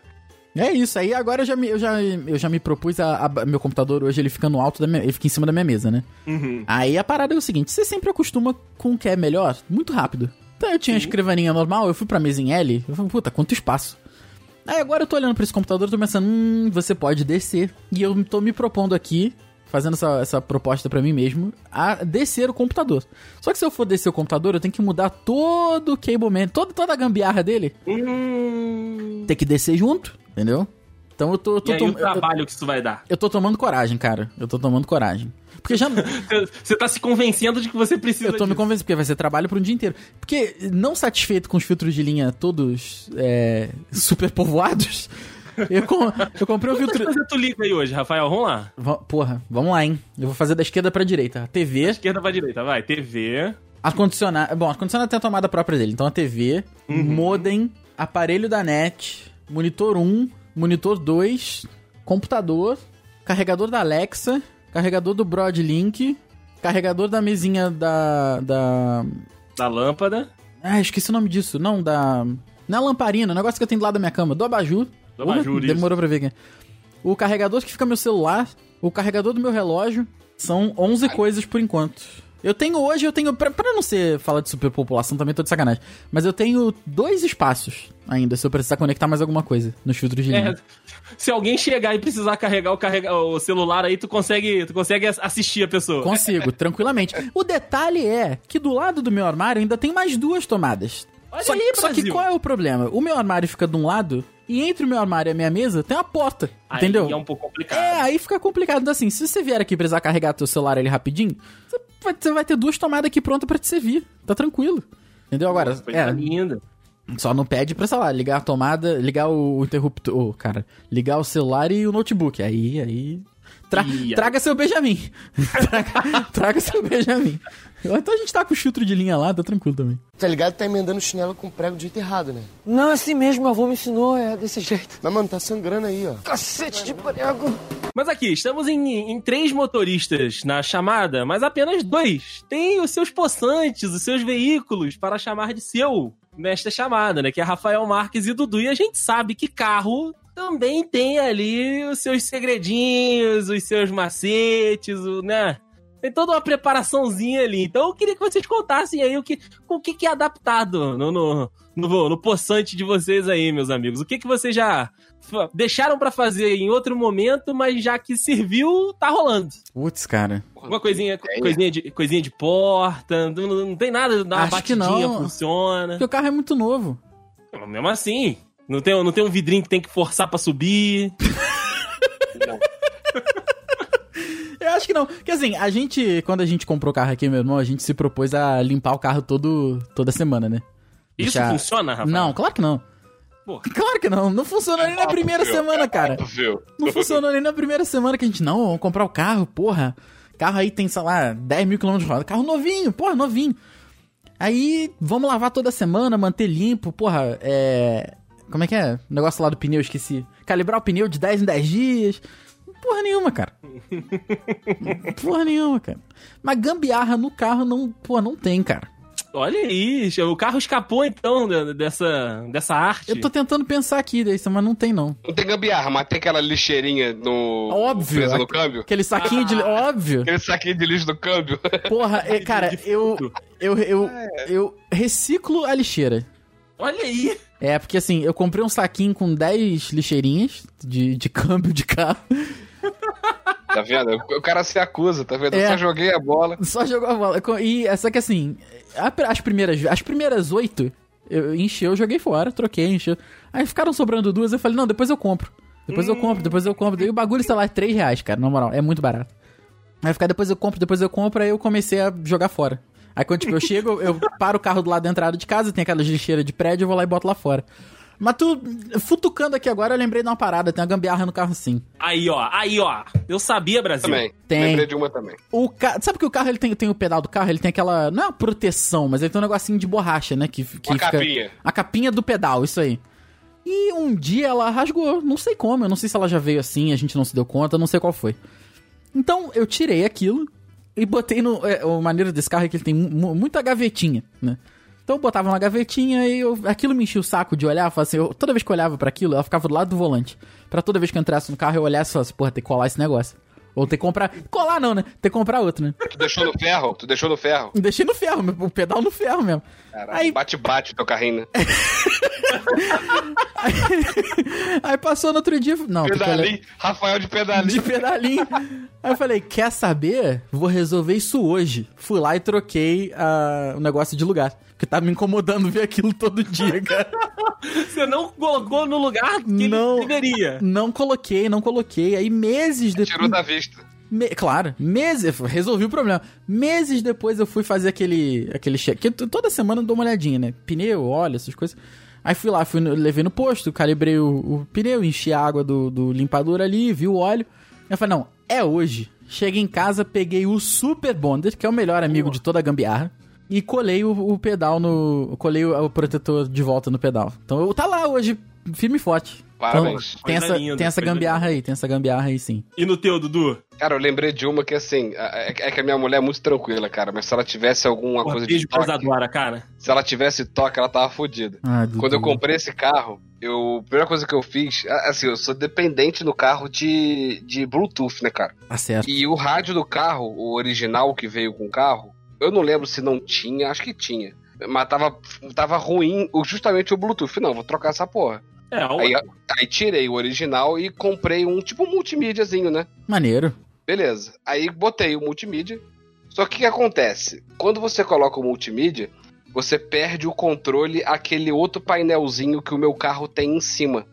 É isso, aí agora eu já me, eu já, eu já me propus a, a- Meu computador hoje ele fica no alto da minha. Ele fica em cima da minha mesa, né? Uhum. Aí a parada é o seguinte: você sempre acostuma com o que é melhor muito rápido. Então eu tinha a escrivaninha normal, eu fui pra mesa em L, eu falei, puta, quanto espaço. Aí agora eu tô olhando pra esse computador e tô pensando, hum, você pode descer. E eu tô me propondo aqui, fazendo essa, essa proposta pra mim mesmo, a descer o computador. Só que se eu for descer o computador, eu tenho que mudar todo o cable man, toda, toda a gambiarra dele, Hum... tem que descer junto, entendeu? Então eu tô, eu tô, E aí o eu trabalho que isso vai dar? eu tô tomando coragem, cara. Eu tô tomando coragem. Porque já. <laughs> Você tá se convencendo de que você precisa Eu tô me disso. convencendo, porque vai ser trabalho por um dia inteiro. Porque, não satisfeito com os filtros de linha todos é, super povoados, <laughs> eu, com- eu comprei um Quantas filtro. coisas tu liga aí hoje, Rafael? Vamos lá. Va- Porra, vamos lá, hein? Eu vou fazer da esquerda pra direita. A TV, Esquerda pra direita, vai. TV. ar-condicionado. Bom, ar-condicionado tem a tomada própria dele. Então a TV, Uhum. modem, aparelho da net, monitor 1, monitor 2, computador, carregador da Alexa, carregador do Broadlink, carregador da mesinha da. da. Da lâmpada. Ah, esqueci o nome disso. Não, da. Não é lamparina, o negócio que eu tenho do lado da minha cama. Do abajur. Do abajur, isso. Demorou pra ver aqui. O carregador que fica meu celular, o carregador do meu relógio. São 11 coisas por enquanto. Eu tenho hoje, eu tenho. Pra, pra não ser falar de superpopulação, também tô de sacanagem. Mas eu tenho dois espaços ainda, se eu precisar conectar mais alguma coisa nos filtros de É, linha. se alguém chegar e precisar carregar o, carrega- o celular aí, tu consegue, tu consegue as- assistir a pessoa. Consigo, tranquilamente. <laughs> O detalhe é que do lado do meu armário ainda tem mais duas tomadas. Olha só, aí, só que qual é o problema? O meu armário fica de um lado e entre o meu armário e a minha mesa tem uma porta. Aí entendeu? é um pouco complicado. É, aí fica complicado. Então, assim, se você vier aqui precisar carregar teu celular ali rapidinho, você você vai ter duas tomadas aqui prontas pra te servir. Tá tranquilo. Entendeu? Agora, é, linda. só não pede pra, sei lá, ligar a tomada, ligar o, interruptor, ô, cara, ligar o celular e o notebook. Aí, aí... Tra- traga seu Benjamin. <laughs> traga, traga seu Benjamin. <laughs> Então a gente tá com o chutro de linha lá, tá tranquilo também. Tá ligado? Tá emendando o chinelo com prego do jeito errado, né? Não, é assim mesmo, meu avô me ensinou, é desse jeito. Mas, mano, tá sangrando aí, ó. Cacete de prego. Mas aqui, estamos em, em três motoristas na chamada, mas apenas dois têm os seus possantes, os seus veículos para chamar de seu nesta chamada, né? Que é Rafael Marques e Dudu. E a gente sabe que carro também tem ali os seus segredinhos, os seus macetes, o, né? Tem toda uma preparaçãozinha ali. Então eu queria que vocês contassem aí o que, o que, que é adaptado no, no, no, no poçante de vocês aí, meus amigos. O que, que vocês já deixaram pra fazer em outro momento, mas já que serviu, tá rolando. Putz, cara. Uma coisinha, coisinha, de, coisinha de porta, não, não tem nada, dá uma Acho que batidinha, não. funciona. Porque o carro é muito novo. Mesmo assim, não tem, não tem um vidrinho que tem que forçar pra subir. <laughs> Eu acho que não. Porque assim, a gente, quando a gente comprou o carro aqui, meu irmão, a gente se propôs a limpar o carro todo, toda semana, né? Isso Deixar- funciona, Rafael? Não, claro que não. Porra. Claro que não. Não funcionou nem na primeira Óbvio, semana, é cara. óbvio. Não funcionou nem na primeira semana que a gente, não, vamos comprar o carro, porra. Carro aí tem, sei lá, 10 mil quilômetros de roda. Carro novinho, porra, novinho. Aí, vamos lavar toda semana, manter limpo, porra, é... Como é que é? O negócio lá do pneu, eu esqueci. Calibrar o pneu de 10 em 10 dias. Porra nenhuma, cara. porra nenhuma, cara. Mas gambiarra no carro não, porra, não tem, cara. Olha aí, o carro escapou então de- dessa, dessa arte. Eu tô tentando pensar aqui desse, mas não tem não. Não tem gambiarra, mas tem aquela lixeirinha no. Óbvio. Presa no câmbio. Aquele saquinho de... Óbvio. Aquele saquinho de lixo do câmbio. Porra, é, cara, eu, eu, eu, eu reciclo a lixeira. Olha aí. É, porque assim, eu comprei um saquinho com 10 lixeirinhas de, de câmbio de carro. Tá vendo? O cara se acusa, tá vendo? Eu É. só joguei a bola. Só jogou a bola. E é só que assim, a- as primeiras as primeiras oito, eu enchi, eu joguei fora, troquei, encheu. Aí ficaram sobrando duas, eu falei, não, depois eu compro. Depois eu compro, depois eu compro. Daí o bagulho, sei lá, é 3 reais, cara, na moral, é muito barato. Aí ficar depois eu compro, depois eu compro, aí eu comecei a jogar fora. Aí quando tipo, eu chego, eu paro o carro do lado da entrada de casa, tem aquelas lixeiras de prédio, eu vou lá e boto lá fora. Mas tu, futucando aqui agora, eu lembrei de uma parada, tem uma gambiarra no carro sim. Aí, ó, aí, ó. Eu sabia, Brasil. Também. Tem. Lembrei de uma também. O ca... Sabe que o carro ele tem, tem o pedal do carro, ele tem aquela. Não é uma proteção, mas ele tem um negocinho de borracha, né? Que, que Uma capinha. A capinha do pedal, isso aí. E um dia ela rasgou, não sei como, eu não sei se ela já veio assim, a gente não se deu conta, não sei qual foi. Então eu tirei aquilo e botei no. É, o maneiro desse carro é que ele tem mu- muita gavetinha, né? Então eu botava uma gavetinha e eu, aquilo me enchia o saco de olhar. Assim, eu- toda vez que eu olhava pra aquilo, ela ficava do lado do volante. Pra toda vez que eu entrasse no carro, eu olhasse e falasse, porra, tem que colar esse negócio. Ou tem que comprar. Colar não, né? Tem que comprar outro, né? Tu deixou no ferro? Tu deixou no ferro? Deixei no ferro, o pedal no ferro mesmo. Caralho, Aí- bate-bate o teu carrinho, né? <laughs> <laughs> Aí passou no outro dia. Não, tem que olhar- Pedalinho, Rafael de pedalinho. de pedalinho. Aí eu falei, quer saber? Vou resolver isso hoje. Fui lá e troquei ah, o negócio de lugar. Porque tá me incomodando ver aquilo todo dia, cara. <laughs> Você não colocou no lugar que Não. ele deveria. Não coloquei, não coloquei. Aí meses depois. Tirou da vista. Me- Claro, meses, resolvi o problema. Meses depois eu fui fazer aquele aquele check. Toda semana eu dou uma olhadinha, né? Pneu, óleo, essas coisas. Aí fui lá, fui levei no posto, calibrei o, o pneu, enchi a água do, do limpador ali, vi o óleo. Aí eu falei, não, é hoje. Cheguei em casa, peguei o Super Bonder, que é o melhor amigo de toda a gambiarra, e colei o, o pedal no. Colei o, o protetor de volta no pedal. Então eu tá lá hoje, firme e forte. Parabéns. Então, tem essa, linda, tem essa gambiarra aí, tem essa gambiarra aí sim. E no teu, Dudu? Cara, eu lembrei de uma que assim, é é que a minha mulher é muito tranquila, cara, mas se ela tivesse alguma Porra, coisa de toque, Isadora, cara. se ela tivesse toque, ela tava fodida. Ah. Quando eu comprei esse carro, eu, a primeira coisa que eu fiz, assim, eu sou dependente no carro de, de Bluetooth, né, cara? Tá certo. E o rádio do carro, o original que veio com o carro, eu não lembro se não tinha, acho que tinha. Mas tava, tava ruim justamente o Bluetooth. Não, vou trocar essa porra. É, o- Aí, aí tirei o original e comprei um tipo multimídiazinho, né? Maneiro. Beleza. Aí botei o multimídia. Só que o que acontece? Quando você coloca o multimídia, você perde o controle aquele outro painelzinho que o meu carro tem em cima.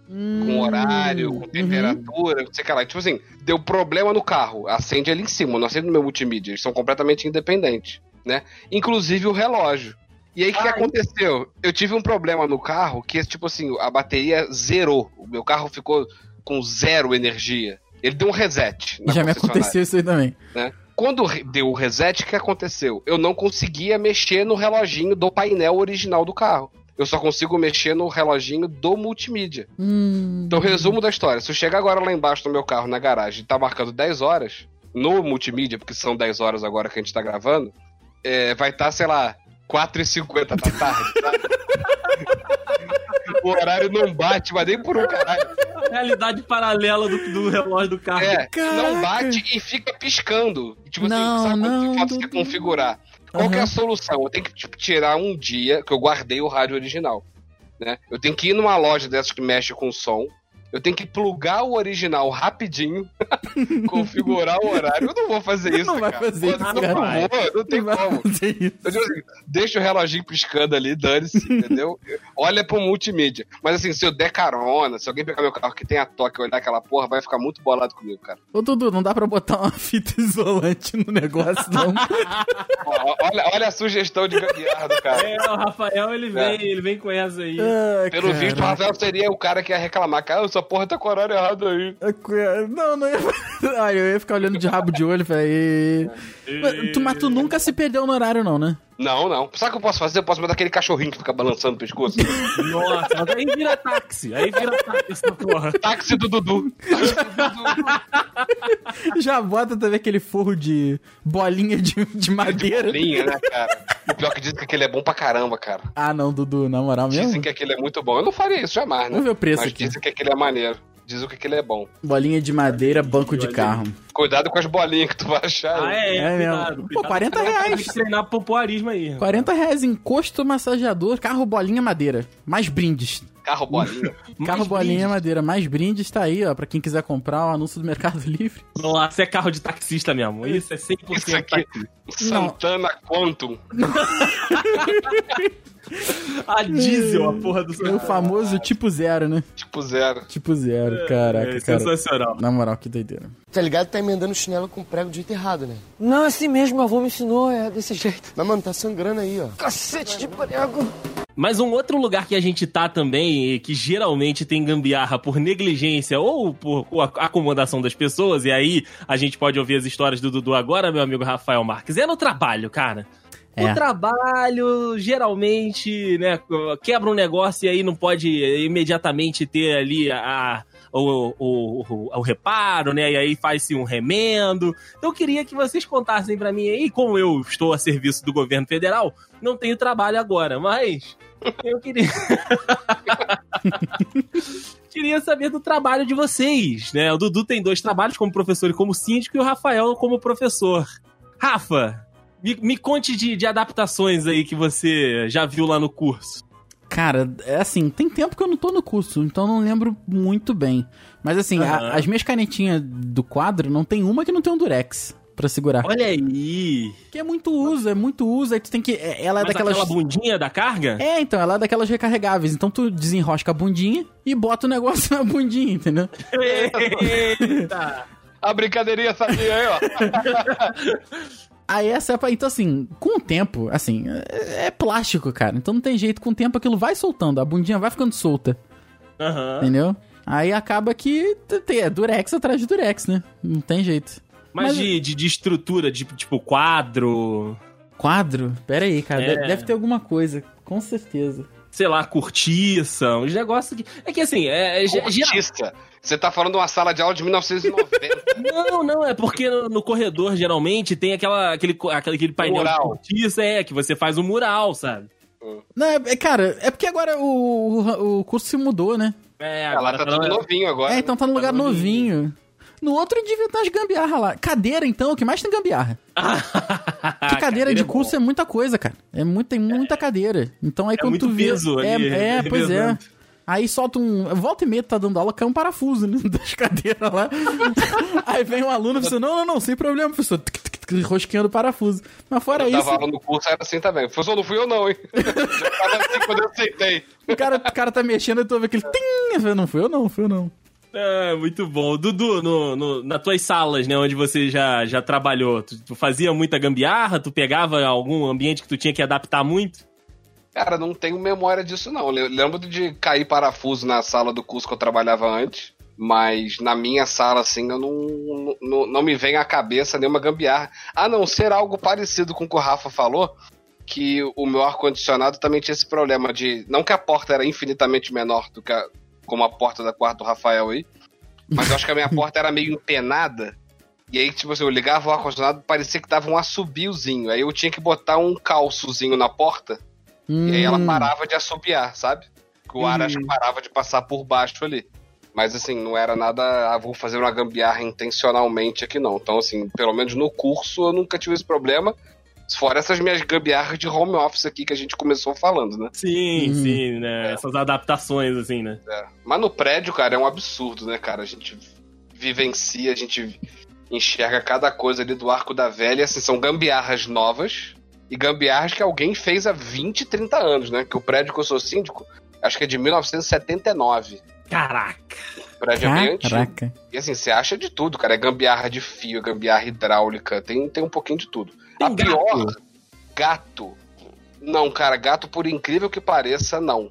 Com horário, com Uhum. temperatura, não sei o que lá. Tipo assim, deu problema no carro. Acende ali em cima, não acende no meu multimídia. Eles são completamente independentes, né? Inclusive o relógio. E aí, o que aconteceu? Eu tive um problema no carro que, tipo assim, a bateria zerou. O meu carro ficou com zero energia. Ele deu um reset. na Já me aconteceu isso aí também. né? Quando deu o reset, o que aconteceu? Eu não conseguia mexer no reloginho do painel original do carro. Eu só consigo mexer no reloginho do multimídia. Hum. Então, resumo da história. Se eu chegar agora lá embaixo no meu carro, na garagem, e tá marcando 10 horas, no multimídia, porque são 10 horas agora que a gente tá gravando, é, vai estar, sei lá, 4h50 da tarde, sabe? o horário não bate, mas nem por um caralho. Realidade paralela do, do relógio do carro. É, não Caraca. bate e fica piscando. Tipo Não, assim, sabe não, quando Dudu. você configurar? Qual que é a solução? Eu tenho que tipo, tirar um dia que eu guardei o rádio original. Né? Eu tenho que ir numa loja dessas que mexe com som. Eu tenho que plugar o original rapidinho, <laughs> configurar o horário. Eu não vou fazer isso. Não vai cara. fazer Pô, isso, não, cara. vou, não tem Não vai como. fazer. Eu digo assim, deixa o reloginho piscando ali, dane-se, <laughs> entendeu? Olha pro multimídia. Mas assim, se eu der carona, se alguém pegar meu carro que tem a toque e olhar aquela porra, vai ficar muito bolado comigo, cara. Ô, Dudu, não dá pra botar uma fita isolante no negócio, não. <laughs> Ó, olha, olha a sugestão de gambiarra do cara. É, o Rafael, ele vem, ele vem com essa aí. Ah, Pelo visto, o. Rafael seria o cara que ia reclamar. Cara, essa porra tá com o horário errado aí. Não, não ia. Ai, <laughs> eu ia ficar olhando de rabo de olho, velho. Mas tu, mas tu nunca se perdeu no horário, não, né? Não, não. Sabe o que eu posso fazer? Eu posso mandar aquele cachorrinho que fica balançando o pescoço. Nossa, mas aí vira táxi. Aí vira táxi essa porra. Táxi do Dudu. Táxi do Dudu. Já bota também aquele forro de bolinha de, de madeira. Linha, né, cara? O pior que dizem que aquele é bom pra caramba, cara. Ah, não, Dudu, na moral mesmo. Dizem que aquele é muito bom. Eu não faria isso jamais, né? Vamos ver o preço Mas aqui. dizem que aquele é maneiro. Dizem que aquele é bom. Bolinha de madeira, banco de carro. Cuidado com as bolinhas que tu vai achar. Ah, é, É cuidado, mesmo. Pô, cuidado. 40 Tem reais. que treinar popularismo aí. 40 reais encosto massageador, carro bolinha madeira. Mais brindes. Carro bolinha. <laughs> carro Mais bolinha brindes. madeira. Mais brindes tá aí, ó. Pra quem quiser comprar o anúncio do Mercado <laughs> Livre. Nossa, é carro de taxista mesmo. Isso é 100% Isso aqui. taxista. Santana Quantum. <laughs> <laughs> A diesel, a porra do É o famoso tipo zero, né? Tipo zero. Tipo zero. Caraca, É cara. sensacional. Na moral, que doideira. Tá ligado? Tá emendando chinelo com prego do jeito errado, né? Não, é assim mesmo, meu avô me ensinou, é desse jeito. Mas, mano, tá sangrando aí, ó. Cacete de prego. Mas um outro lugar que a gente tá também, e que geralmente tem gambiarra por negligência ou por por acomodação das pessoas, e aí a gente pode ouvir as histórias do Dudu agora, meu amigo Rafael Marques, é no trabalho, cara. É. O trabalho, geralmente, né, quebra um negócio e aí não pode imediatamente ter ali a, o, o, o, o reparo, né, e aí faz-se um remendo. Então eu queria que vocês contassem pra mim aí, como eu estou a serviço do governo federal, não tenho trabalho agora, mas eu queria... <laughs> queria saber do trabalho de vocês, né? O Dudu tem dois trabalhos, como professor e como síndico, e o Rafael como professor. Rafa, me, me conte de, de adaptações aí que você já viu lá no curso. Cara, é assim, tem tempo que eu não tô no curso, então não lembro muito bem. Mas assim, a- Aham. as minhas canetinhas do quadro, não tem uma que não tem um durex pra segurar. Olha aí! Que é muito uso, é muito uso, aí tu tem que... é- Ela é Mas daquelas... aquela bundinha da carga? É, então, ela é daquelas recarregáveis. Então tu desenrosca a bundinha e bota o negócio <laughs> na bundinha, entendeu? Eita! A brincadeirinha sabia aí, ó. <laughs> Aí essa é pra... Então, assim, com o tempo, assim, é, é plástico, cara. Então não tem jeito. Com o tempo aquilo vai soltando. A bundinha vai ficando solta, Aham. entendeu? Aí acaba que tem é durex atrás de durex, né? Não tem jeito. Mas, Mas- de, de, de estrutura, de, tipo quadro, Quadro? Pera aí, cara. É. Deve, deve ter alguma coisa. Com certeza. sei lá, cortiça, uns negócios que. É que assim, é, é, ge- geral- Cortiça. Você tá falando de uma sala de aula de 1990. Não, não, é porque no, no corredor geralmente tem aquela, aquele, aquele, aquele painel de Mural. cortiça, é, que você faz um mural, sabe? Não, é, é, cara, é porque agora o, o, o curso se mudou, né? É, Ela tá tudo novinho agora. É, então tá num lugar Tá novinho. novinho. No outro devia estar as gambiarra lá. Cadeira, então, o que mais tem gambiarra? <laughs> Porque cadeira de é bom. curso é muita coisa, cara. É muita, tem muita cadeira. Então aí quando muito tu vê. peso é, ali, é, pois é. Aí solta um. Volta e meia, tá dando aula, cai um parafuso né, <laughs> das cadeiras lá. <laughs> aí vem um aluno e você, não, não, não, sem problema, professor. Tic, tic, tic, Rosqueando o parafuso. Mas fora Eu isso, tava aula no curso, era assim também. Professor, não fui eu não, hein? <laughs> Já tava assim quando eu aceitei. o cara, o cara tá mexendo e tu ouve aquele. Tim! Eu falei, Não fui eu, não, fui eu não. É, muito bom. Dudu, no, no, nas tuas salas, né, onde você já, já trabalhou, tu, tu fazia muita gambiarra? Tu pegava algum ambiente que tu tinha que adaptar muito? Cara, não tenho memória disso, não. Eu lembro de cair parafuso na sala do curso que eu trabalhava antes. Mas na minha sala, assim, eu não, não, não me vem à cabeça nenhuma gambiarra. A não ser algo parecido com o que o Rafa falou, que o meu ar-condicionado também tinha esse problema de. Não que a porta era infinitamente menor do que a, como a porta da quarto do Rafael aí, mas eu acho que a minha <laughs> porta era meio empenada. E aí, tipo assim, eu ligava o ar-condicionado, parecia que dava um assobiozinho. Aí eu tinha que botar um calçozinho na porta, e aí ela Hum. parava de assobiar, sabe? Que o ar acho que parava de passar por baixo ali. Mas assim, não era nada, ah, vou fazer uma gambiarra intencionalmente aqui não. Então, assim, pelo menos no curso eu nunca tive esse problema. Fora essas minhas gambiarras de home office aqui que a gente começou falando, né? Sim, Uhum. sim, né? Essas adaptações, assim, né? Mas no prédio, cara, é um absurdo, né, cara? A gente vivencia, a gente enxerga cada coisa ali do arco da velha. Assim, são gambiarras novas e gambiarras que alguém fez há 20, 30 anos, né? Que o prédio que eu sou síndico, acho que é de 1979. Caraca. O prédio é bem antigo. Caraca. E assim, você acha de tudo, cara. É gambiarra de fio, é gambiarra hidráulica, tem, tem um pouquinho de tudo. Tem a pior, gato. Não, cara, gato, por incrível que pareça, não.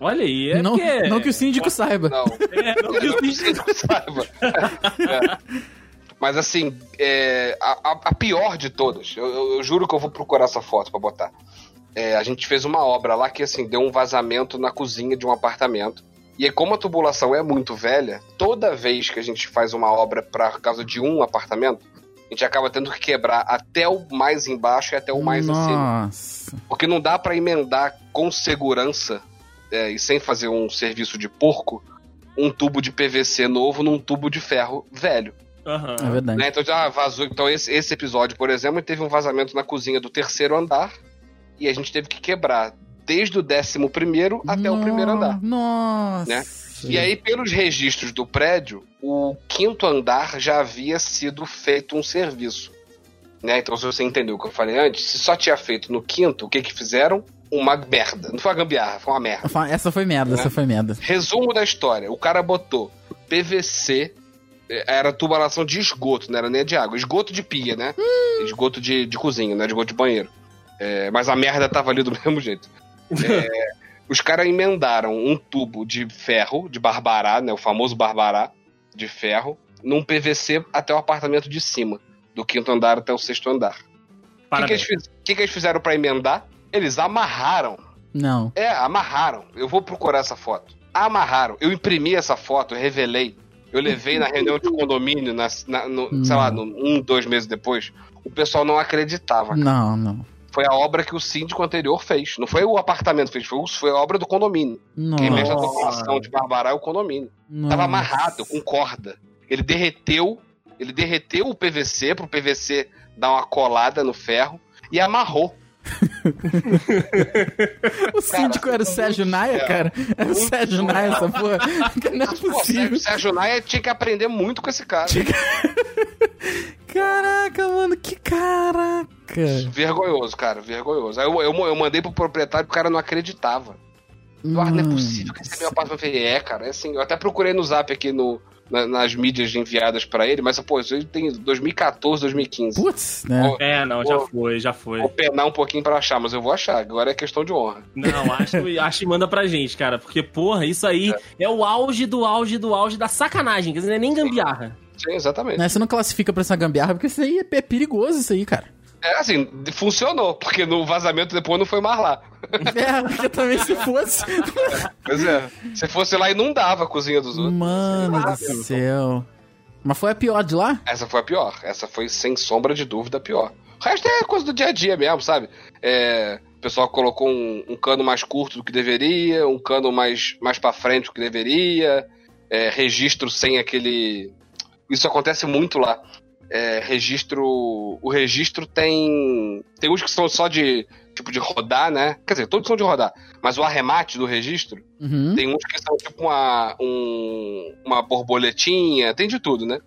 Olha aí, é não, porque... não que o síndico saiba. Não. É, não que o <laughs> não síndico- que eu saiba. É. Mas assim, é, a, a- pior de todas, eu, eu- eu juro que eu vou procurar essa foto pra botar. É, a gente fez uma obra lá que assim deu um vazamento na cozinha de um apartamento. E aí, como a tubulação é muito velha, toda vez que a gente faz uma obra por causa de um apartamento, a gente acaba tendo que quebrar até o mais embaixo e até o mais acima. Nossa. Porque não dá pra emendar com segurança é, e sem fazer um serviço de porco um tubo de PVC novo num tubo de ferro velho. Aham. É verdade. Né? Então já vazou. Então esse, esse episódio, por exemplo, teve um vazamento na cozinha do terceiro andar e a gente teve que quebrar desde o décimo primeiro até o primeiro andar. Nossa. Né? E aí, pelos registros do prédio, o quinto andar já havia sido feito um serviço. Né? Então, se você entendeu o que eu falei antes, se só tinha feito no quinto, o que que fizeram? Uma merda. Não foi uma gambiarra, foi uma merda. Essa foi merda, essa foi merda. Resumo da história: o cara botou PVC, era tubulação de esgoto, não era nem de água. Esgoto de pia, né? Esgoto de, de cozinha, né? Esgoto de banheiro. É, mas a merda tava ali do <laughs> mesmo jeito. É, <laughs> os caras emendaram um tubo de ferro, de barbará, né? O famoso barbará de ferro, num PVC até o apartamento de cima, do quinto andar até o sexto andar. O que, que, que que eles fizeram pra emendar? Eles amarraram Não. é, amarraram. Eu vou procurar essa foto. Amarraram. Eu imprimi essa foto, eu revelei. Eu levei na reunião de condomínio, na, na- no- sei lá, no- um, dois meses depois. O pessoal não acreditava. cara. Não, não. Foi a obra que o síndico anterior fez. Não foi o apartamento que fez, foi, foi a obra do condomínio. Quem mexe na população de Barbará é o condomínio. Tava amarrado com corda. Ele derreteu, ele derreteu o PVC pro PVC dar uma colada no ferro e amarrou. O síndico era o Sérgio Naia, é. cara? Era o Muito Sérgio Naia, essa porra? <laughs> Não é Pô, possível. Sérgio, Naia tinha que aprender muito com esse cara. <laughs> Caraca, mano, que caraca. Vergonhoso, cara, vergonhoso. Aí eu, eu, eu mandei pro proprietário, o cara não acreditava. Eduardo, não é possível que esse é meu apartamento. Eu falei, é, cara, é assim. Eu até procurei no zap aqui no, na- nas mídias enviadas pra ele, mas, pô, isso aí tem 2014, 2015. Putz, né? Pô, É, não, já Pô. foi, já foi. Vou penar um pouquinho pra achar, mas eu vou achar. Agora é questão de honra. Não, acho, <laughs> acho e manda pra gente, cara. Porque, porra, isso aí é. o auge do auge do auge da sacanagem. Quer dizer, não é nem gambiarra. Sim, exatamente. Né, Você não classifica pra essa gambiarra, porque isso aí é, é perigoso, isso aí, cara. É assim, funcionou, porque no vazamento depois não foi mais lá. <laughs> É, porque também se fosse. Pois é. Se fosse lá, inundava a cozinha dos outros. Mano do céu. Mas foi a pior de lá? Essa foi a pior. Essa foi, sem sombra de dúvida, a pior. O resto é coisa do dia a dia mesmo, sabe? É, o pessoal colocou um, um cano mais curto do que deveria, um cano mais, mais pra frente do que deveria, é, registro sem aquele. Isso acontece muito lá. É, registro. O registro tem. Tem uns que são só de. Tipo, de rodar, né? Quer dizer, todos são de rodar. Mas o arremate do registro Uhum. tem uns que são tipo uma, um- uma borboletinha, tem de tudo, né?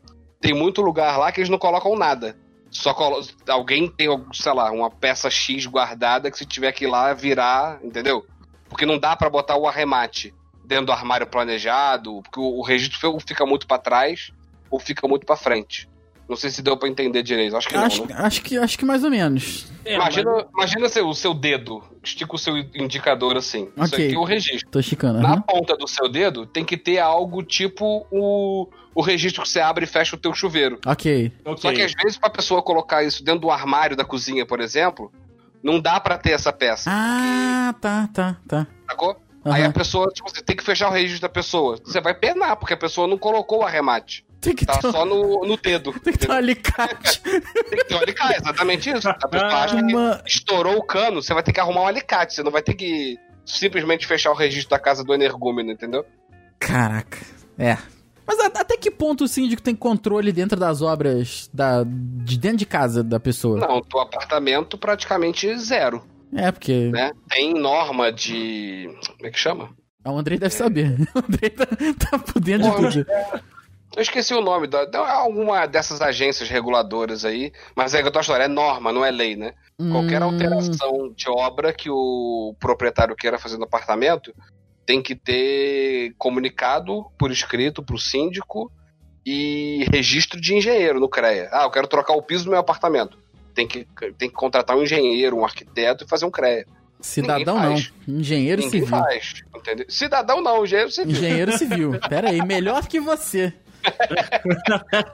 Tem muito lugar lá que eles não colocam nada. Só colo... alguém tem, sei lá, uma peça X guardada que se tiver que ir lá virar, entendeu? Porque não dá pra botar o arremate dentro do armário planejado, porque o, registro fica muito pra trás ou fica muito pra frente. Não sei se deu pra entender direito. Acho que Acho, não, né? acho, que, acho que mais ou menos. É, Imagina, mas- imagina seu, o seu dedo. Estica o seu indicador assim. Isso Ok. aqui é o registro. Tô chicando. Na ponta do seu dedo tem que ter algo tipo o, o registro que você abre e fecha o teu chuveiro. Ok. Ok. Só que às vezes pra pessoa colocar isso dentro do armário da cozinha, por exemplo, não dá pra ter essa peça. Ah, tá, tá, tá. Sacou? Aham. Aí a pessoa, tipo, você tem que fechar o registro da pessoa. Você vai penar, porque a pessoa não colocou o arremate. Tem que, Tá ter, só no, no dedo. tem que ter um alicate. <laughs> Tem que ter um alicate, exatamente isso. A pessoa acha que Uma- estourou o cano, você vai ter que arrumar um alicate. Você não vai ter que simplesmente fechar o registro da casa do energúmeno, entendeu? Caraca. É. Mas a- até que ponto o síndico tem controle dentro das obras da, de dentro de casa da pessoa? Não, teu apartamento praticamente zero, É, porque né? Tem norma de... Como é que chama? o Andrei deve saber. <laughs> O Andrei tá, tá por dentro de Porra, tudo. Eu esqueci o nome, da, da- alguma dessas agências reguladoras aí, mas é que eu tô falando, é norma, não é lei, né? Qualquer Hum, alteração de obra que o proprietário queira fazer no apartamento tem que ter comunicado por escrito pro síndico e registro de engenheiro no CREA. Ah, eu quero trocar o piso do meu apartamento. Tem que, tem que contratar um engenheiro, um arquiteto e fazer um CREA. Cidadão não. Engenheiro Ninguém civil. faz? Cidadão não, engenheiro civil. Engenheiro civil. Pera aí, melhor que você.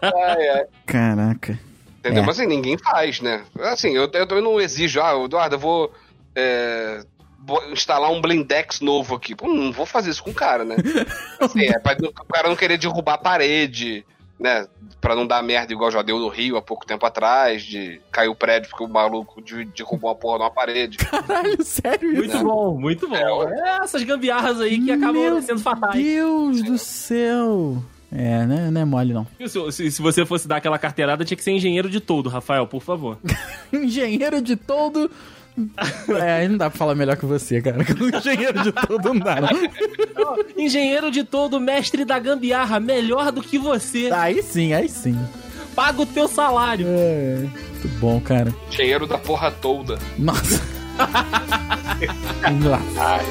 É, é. Caraca. Entendeu? É. Mas assim, ninguém faz, né? Assim, eu, eu também não exijo, ah, Eduardo, eu vou, é, vou instalar um blindex novo aqui. Pô, não vou fazer isso com o cara, né? <laughs> Assim, é pra o cara não querer derrubar a parede, né? Pra não dar merda igual já deu no Rio há pouco tempo atrás, de cair o prédio porque o maluco de- derrubou uma porra numa parede. Caralho, sério isso? Muito bom, muito bom. É, É, essas gambiarras aí que acabam Meu sendo fatais. Deus do céu. É, né? Não é mole, não. Se, se- se você fosse dar aquela carteirada, tinha que ser engenheiro de todo, Rafael, por favor. <laughs> Engenheiro de todo. É, aí não dá pra falar melhor que você, cara. <laughs> Engenheiro de todo não dá, não. engenheiro de todo, mestre da gambiarra, melhor do que você. Aí sim, aí sim. Paga o teu salário. É, muito bom, cara. Engenheiro da porra toda. Nossa. <laughs> Vamos lá. Ai.